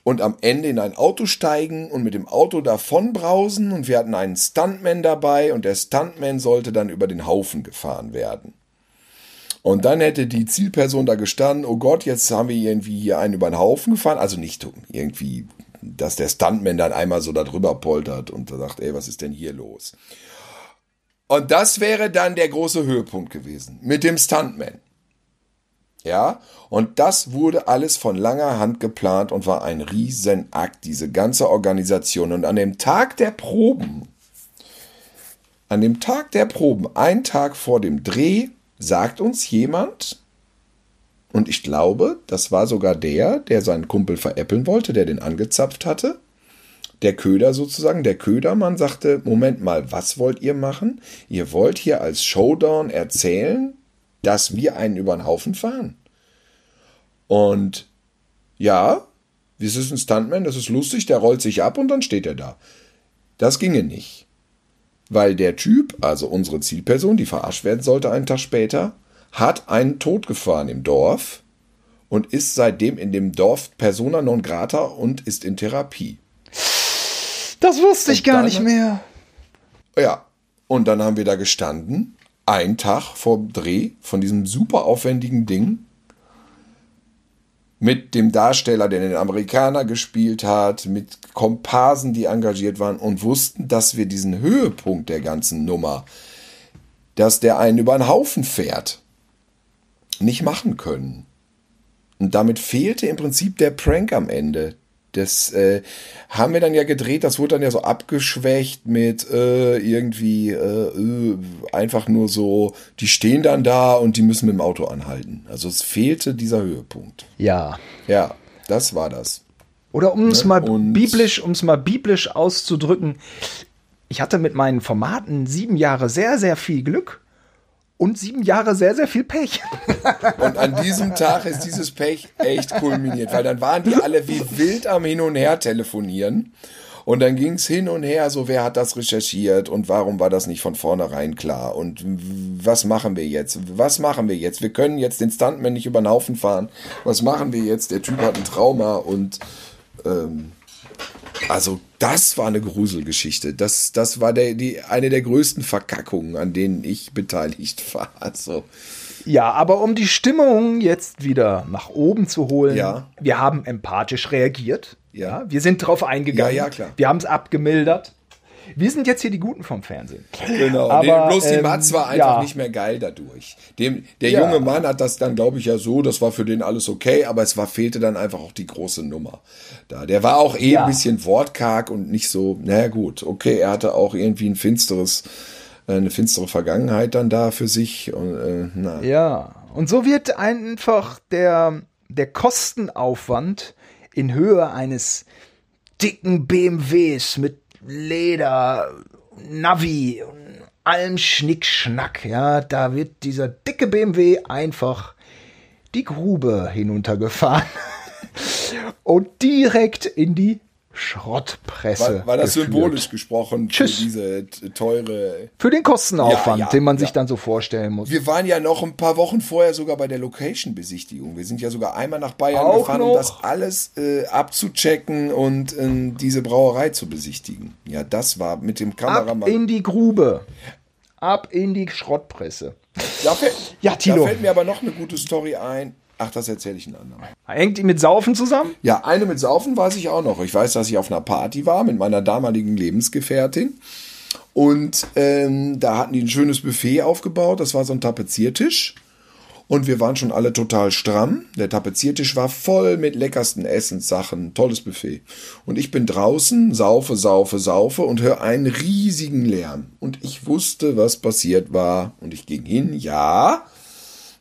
und am Ende in ein Auto steigen und mit dem Auto davon brausen und wir hatten einen Stuntman dabei und der Stuntman sollte dann über den Haufen gefahren werden. Und dann hätte die Zielperson da gestanden, oh Gott, jetzt haben wir irgendwie hier einen über den Haufen gefahren, also nicht irgendwie, dass der Stuntman dann einmal so da drüber poltert und sagt, ey, was ist denn hier los? Und das wäre dann der große Höhepunkt gewesen mit dem Stuntman. Ja, und das wurde alles von langer Hand geplant und war ein Riesenakt, diese ganze Organisation. Und an dem Tag der Proben, an dem Tag der Proben, ein Tag vor dem Dreh, sagt uns jemand, und ich glaube, das war sogar der, der seinen Kumpel veräppeln wollte, der den angezapft hatte. Der Köder sozusagen, der Ködermann sagte, Moment mal, was wollt ihr machen? Ihr wollt hier als Showdown erzählen, dass wir einen über den Haufen fahren. Und ja, es ist ein Stuntman, das ist lustig, der rollt sich ab und dann steht er da. Das ginge nicht. Weil der Typ, also unsere Zielperson, die verarscht werden sollte einen Tag später, hat einen Tod gefahren im Dorf und ist seitdem in dem Dorf persona non grata und ist in Therapie. Das wusste ich gar nicht mehr. Ja, und dann haben wir da gestanden, einen Tag vor dem Dreh von diesem super aufwendigen Ding mit dem Darsteller, der den Amerikaner gespielt hat, mit Komparsen, die engagiert waren und wussten, dass wir diesen Höhepunkt der ganzen Nummer, dass der einen über den Haufen fährt, nicht machen können. Und damit fehlte im Prinzip der Prank am Ende. Das äh, haben wir dann ja gedreht, das wurde dann ja so abgeschwächt mit äh, irgendwie äh, äh, einfach nur so, die stehen dann da und die müssen mit dem Auto anhalten. Also es fehlte dieser Höhepunkt. Ja. Ja, das war das. Oder um es Ne? mal Und- biblisch, um es mal biblisch auszudrücken, ich hatte mit meinen Formaten sieben Jahre sehr, sehr viel Glück und sieben Jahre sehr, sehr viel Pech. Und an diesem Tag ist dieses Pech echt kulminiert, weil dann waren die alle wie wild am Hin und Her telefonieren. Und dann ging es hin und her, so wer hat das recherchiert und warum war das nicht von vornherein klar und was machen wir jetzt? Was machen wir jetzt? Wir können jetzt den Stuntman nicht über den Haufen fahren. Was machen wir jetzt? Der Typ hat ein Trauma und ähm, also das war eine Gruselgeschichte. Das, das war der, die, eine der größten Verkackungen, an denen ich beteiligt war. Also, Ja, aber um die Stimmung jetzt wieder nach oben zu holen, Ja. wir haben empathisch reagiert. Ja. wir sind drauf eingegangen. Ja, ja, klar. Wir haben es abgemildert. Wir sind jetzt hier die Guten vom Fernsehen. Genau, Aber, bloß die ähm, Matz war einfach ja. nicht mehr geil dadurch. Dem, der Ja. junge Mann hat das dann, glaube ich, ja so, das war für den alles okay, aber es war, fehlte dann einfach auch die große Nummer. Da, der war auch eh Ja. ein bisschen wortkarg und nicht so, naja gut, okay, er hatte auch irgendwie ein finsteres, äh, eine finstere Vergangenheit dann da für sich. Und, äh, na. Ja, und so wird einfach der, der Kostenaufwand in Höhe eines dicken BMWs mit Leder, Navi und allem Schnickschnack, ja, da wird dieser dicke BMW einfach die Grube hinuntergefahren und direkt in die Schrottpresse. War, war das geführt. symbolisch gesprochen Tschüss. für diese teure Für den Kostenaufwand, Ja, ja, den man sich ja. dann so vorstellen muss. Wir waren ja noch ein paar Wochen vorher sogar bei der Location-Besichtigung. Wir sind ja sogar einmal nach Bayern Auch gefahren, um noch? das alles äh, abzuchecken und äh, diese Brauerei zu besichtigen. Ja, das war mit dem Ab Kameramann. in die Grube. Ab in die Schrottpresse. da, fällt, Ja, Tilo. da fällt mir aber noch eine gute Story ein. Ach, das erzähle ich einen anderen. Hängt die mit Saufen zusammen? Ja, eine mit Saufen weiß ich auch noch. Ich weiß, dass ich auf einer Party war mit meiner damaligen Lebensgefährtin. Und ähm, da hatten die ein schönes Buffet aufgebaut. Das war so ein Tapeziertisch. Und wir waren schon alle total stramm. Der Tapeziertisch war voll mit leckersten Essenssachen. Tolles Buffet. Und ich bin draußen, saufe, saufe, saufe und höre einen riesigen Lärm. Und ich wusste, was passiert war. Und ich ging hin. Ja,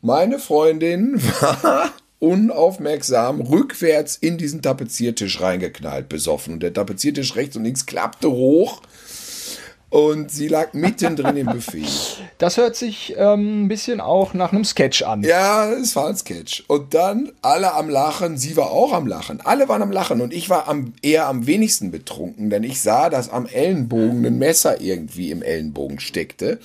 meine Freundin war unaufmerksam rückwärts in diesen Tapeziertisch reingeknallt, besoffen. Und der Tapeziertisch rechts und links klappte hoch. Und sie lag mittendrin im Buffet. Das hört sich ähm, ein bisschen auch nach einem Sketch an. Ja, es war ein Sketch. Und dann alle am Lachen, sie war auch am Lachen. Alle waren am Lachen und ich war am, eher am wenigsten betrunken, denn ich sah, dass am Ellenbogen ein Messer irgendwie im Ellenbogen steckte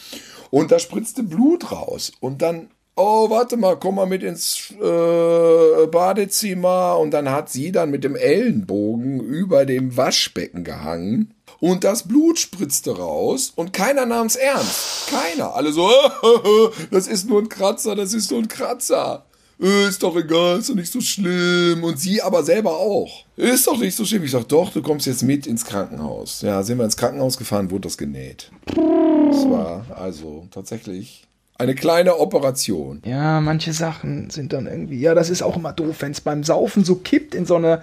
und da spritzte Blut raus. Und dann, oh, warte mal, komm mal mit ins äh, Badezimmer. Und dann hat sie dann mit dem Ellenbogen über dem Waschbecken gehangen. Und das Blut spritzte raus und keiner nahm es ernst. Keiner. Alle so, das ist nur ein Kratzer, das ist nur ein Kratzer. Äh, Ist doch egal, ist doch nicht so schlimm. Und sie aber selber auch. Ist doch nicht so schlimm. Ich sag, doch, du kommst jetzt mit ins Krankenhaus. Ja, sind wir ins Krankenhaus gefahren, wurde das genäht. Das war also tatsächlich Eine kleine Operation. Ja, manche Sachen sind dann irgendwie, ja, das ist auch immer doof, wenn es beim Saufen so kippt in so eine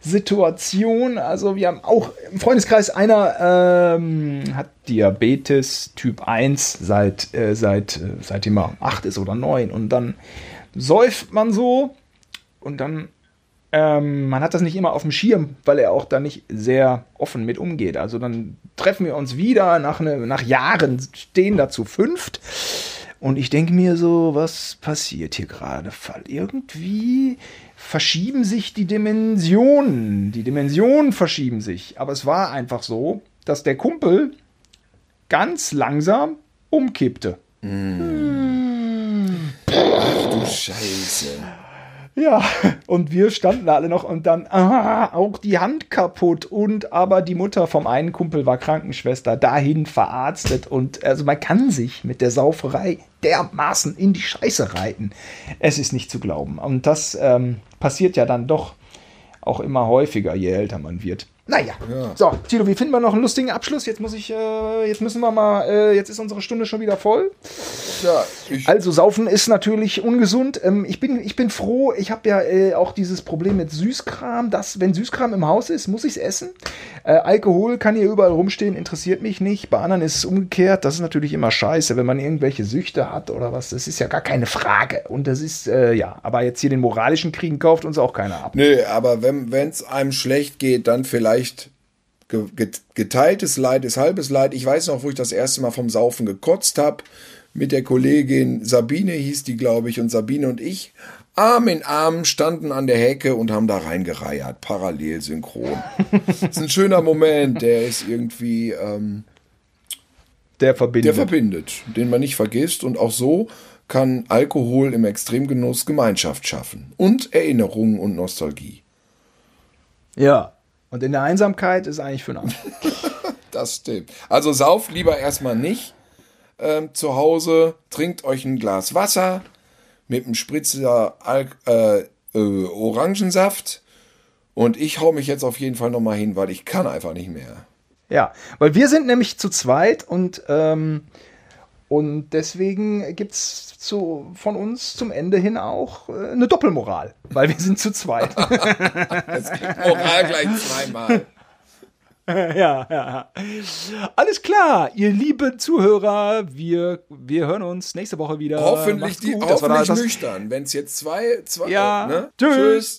Situation. Also wir haben auch im Freundeskreis einer ähm, hat Diabetes Typ 1 seit, äh, seit, äh, seitdem er 8 ist oder 9 und dann säuft man so und dann ähm, man hat das nicht immer auf dem Schirm, weil er auch da nicht sehr offen mit umgeht. Also dann treffen wir uns wieder nach, ne, nach Jahren, stehen da zu fünft. Und ich denke mir so, was passiert hier gerade? Irgendwie verschieben sich die Dimensionen. Die Dimensionen verschieben sich. Aber es war einfach so, dass der Kumpel ganz langsam umkippte. Mm. Ach du Scheiße. Ja, und wir standen alle noch und dann, aha, auch die Hand kaputt und aber die Mutter vom einen Kumpel war Krankenschwester, dahin verarztet und also man kann sich mit der Sauferei dermaßen in die Scheiße reiten. Es ist nicht zu glauben. Und das ähm, passiert ja dann doch auch immer häufiger, je älter man wird. Naja. Ja. So, Tilo, wie finden wir noch einen lustigen Abschluss? Jetzt muss ich, äh, jetzt müssen wir mal, äh, jetzt ist unsere Stunde schon wieder voll. Ja, also Saufen ist natürlich ungesund. Ähm, ich, bin, ich bin froh, ich habe ja äh, auch dieses Problem mit Süßkram, dass, wenn Süßkram im Haus ist, muss ich es essen. Äh, Alkohol kann hier überall rumstehen, interessiert mich nicht. Bei anderen ist es umgekehrt. Das ist natürlich immer scheiße, wenn man irgendwelche Süchte hat oder was. Das ist ja gar keine Frage. Und das ist, äh, ja, aber jetzt hier den moralischen Kriegen kauft uns auch keiner ab. Nö, aber wenn es einem schlecht geht, dann vielleicht vielleicht geteiltes Leid ist halbes Leid. Ich weiß noch, wo ich das erste Mal vom Saufen gekotzt habe. Mit der Kollegin Sabine hieß die, glaube ich, und Sabine und ich Arm in Arm standen an der Hecke und haben da reingereiert, parallel synchron. das ist ein schöner Moment, der ist irgendwie. Ähm, der verbindet. Der verbindet, den man nicht vergisst. Und auch so kann Alkohol im Extremgenuss Gemeinschaft schaffen. Und Erinnerungen und Nostalgie. Ja, und in der Einsamkeit ist eigentlich für einen das stimmt. Also sauft lieber erstmal nicht ähm, zu Hause, trinkt euch ein Glas Wasser mit einem Spritzer Al äh, äh, Orangensaft und ich hau mich jetzt auf jeden Fall nochmal hin, weil ich kann einfach nicht mehr. Ja, weil wir sind nämlich zu zweit und ähm, und deswegen gibt es von uns zum Ende hin auch äh, eine Doppelmoral, weil wir sind zu zweit. es gibt Moral gleich zweimal. ja, ja. Alles klar, ihr lieben Zuhörer, wir, wir hören uns nächste Woche wieder. Hoffentlich, die, hoffentlich nüchtern, wenn es jetzt zwei, zwei ja, ne? tschüss. tschüss.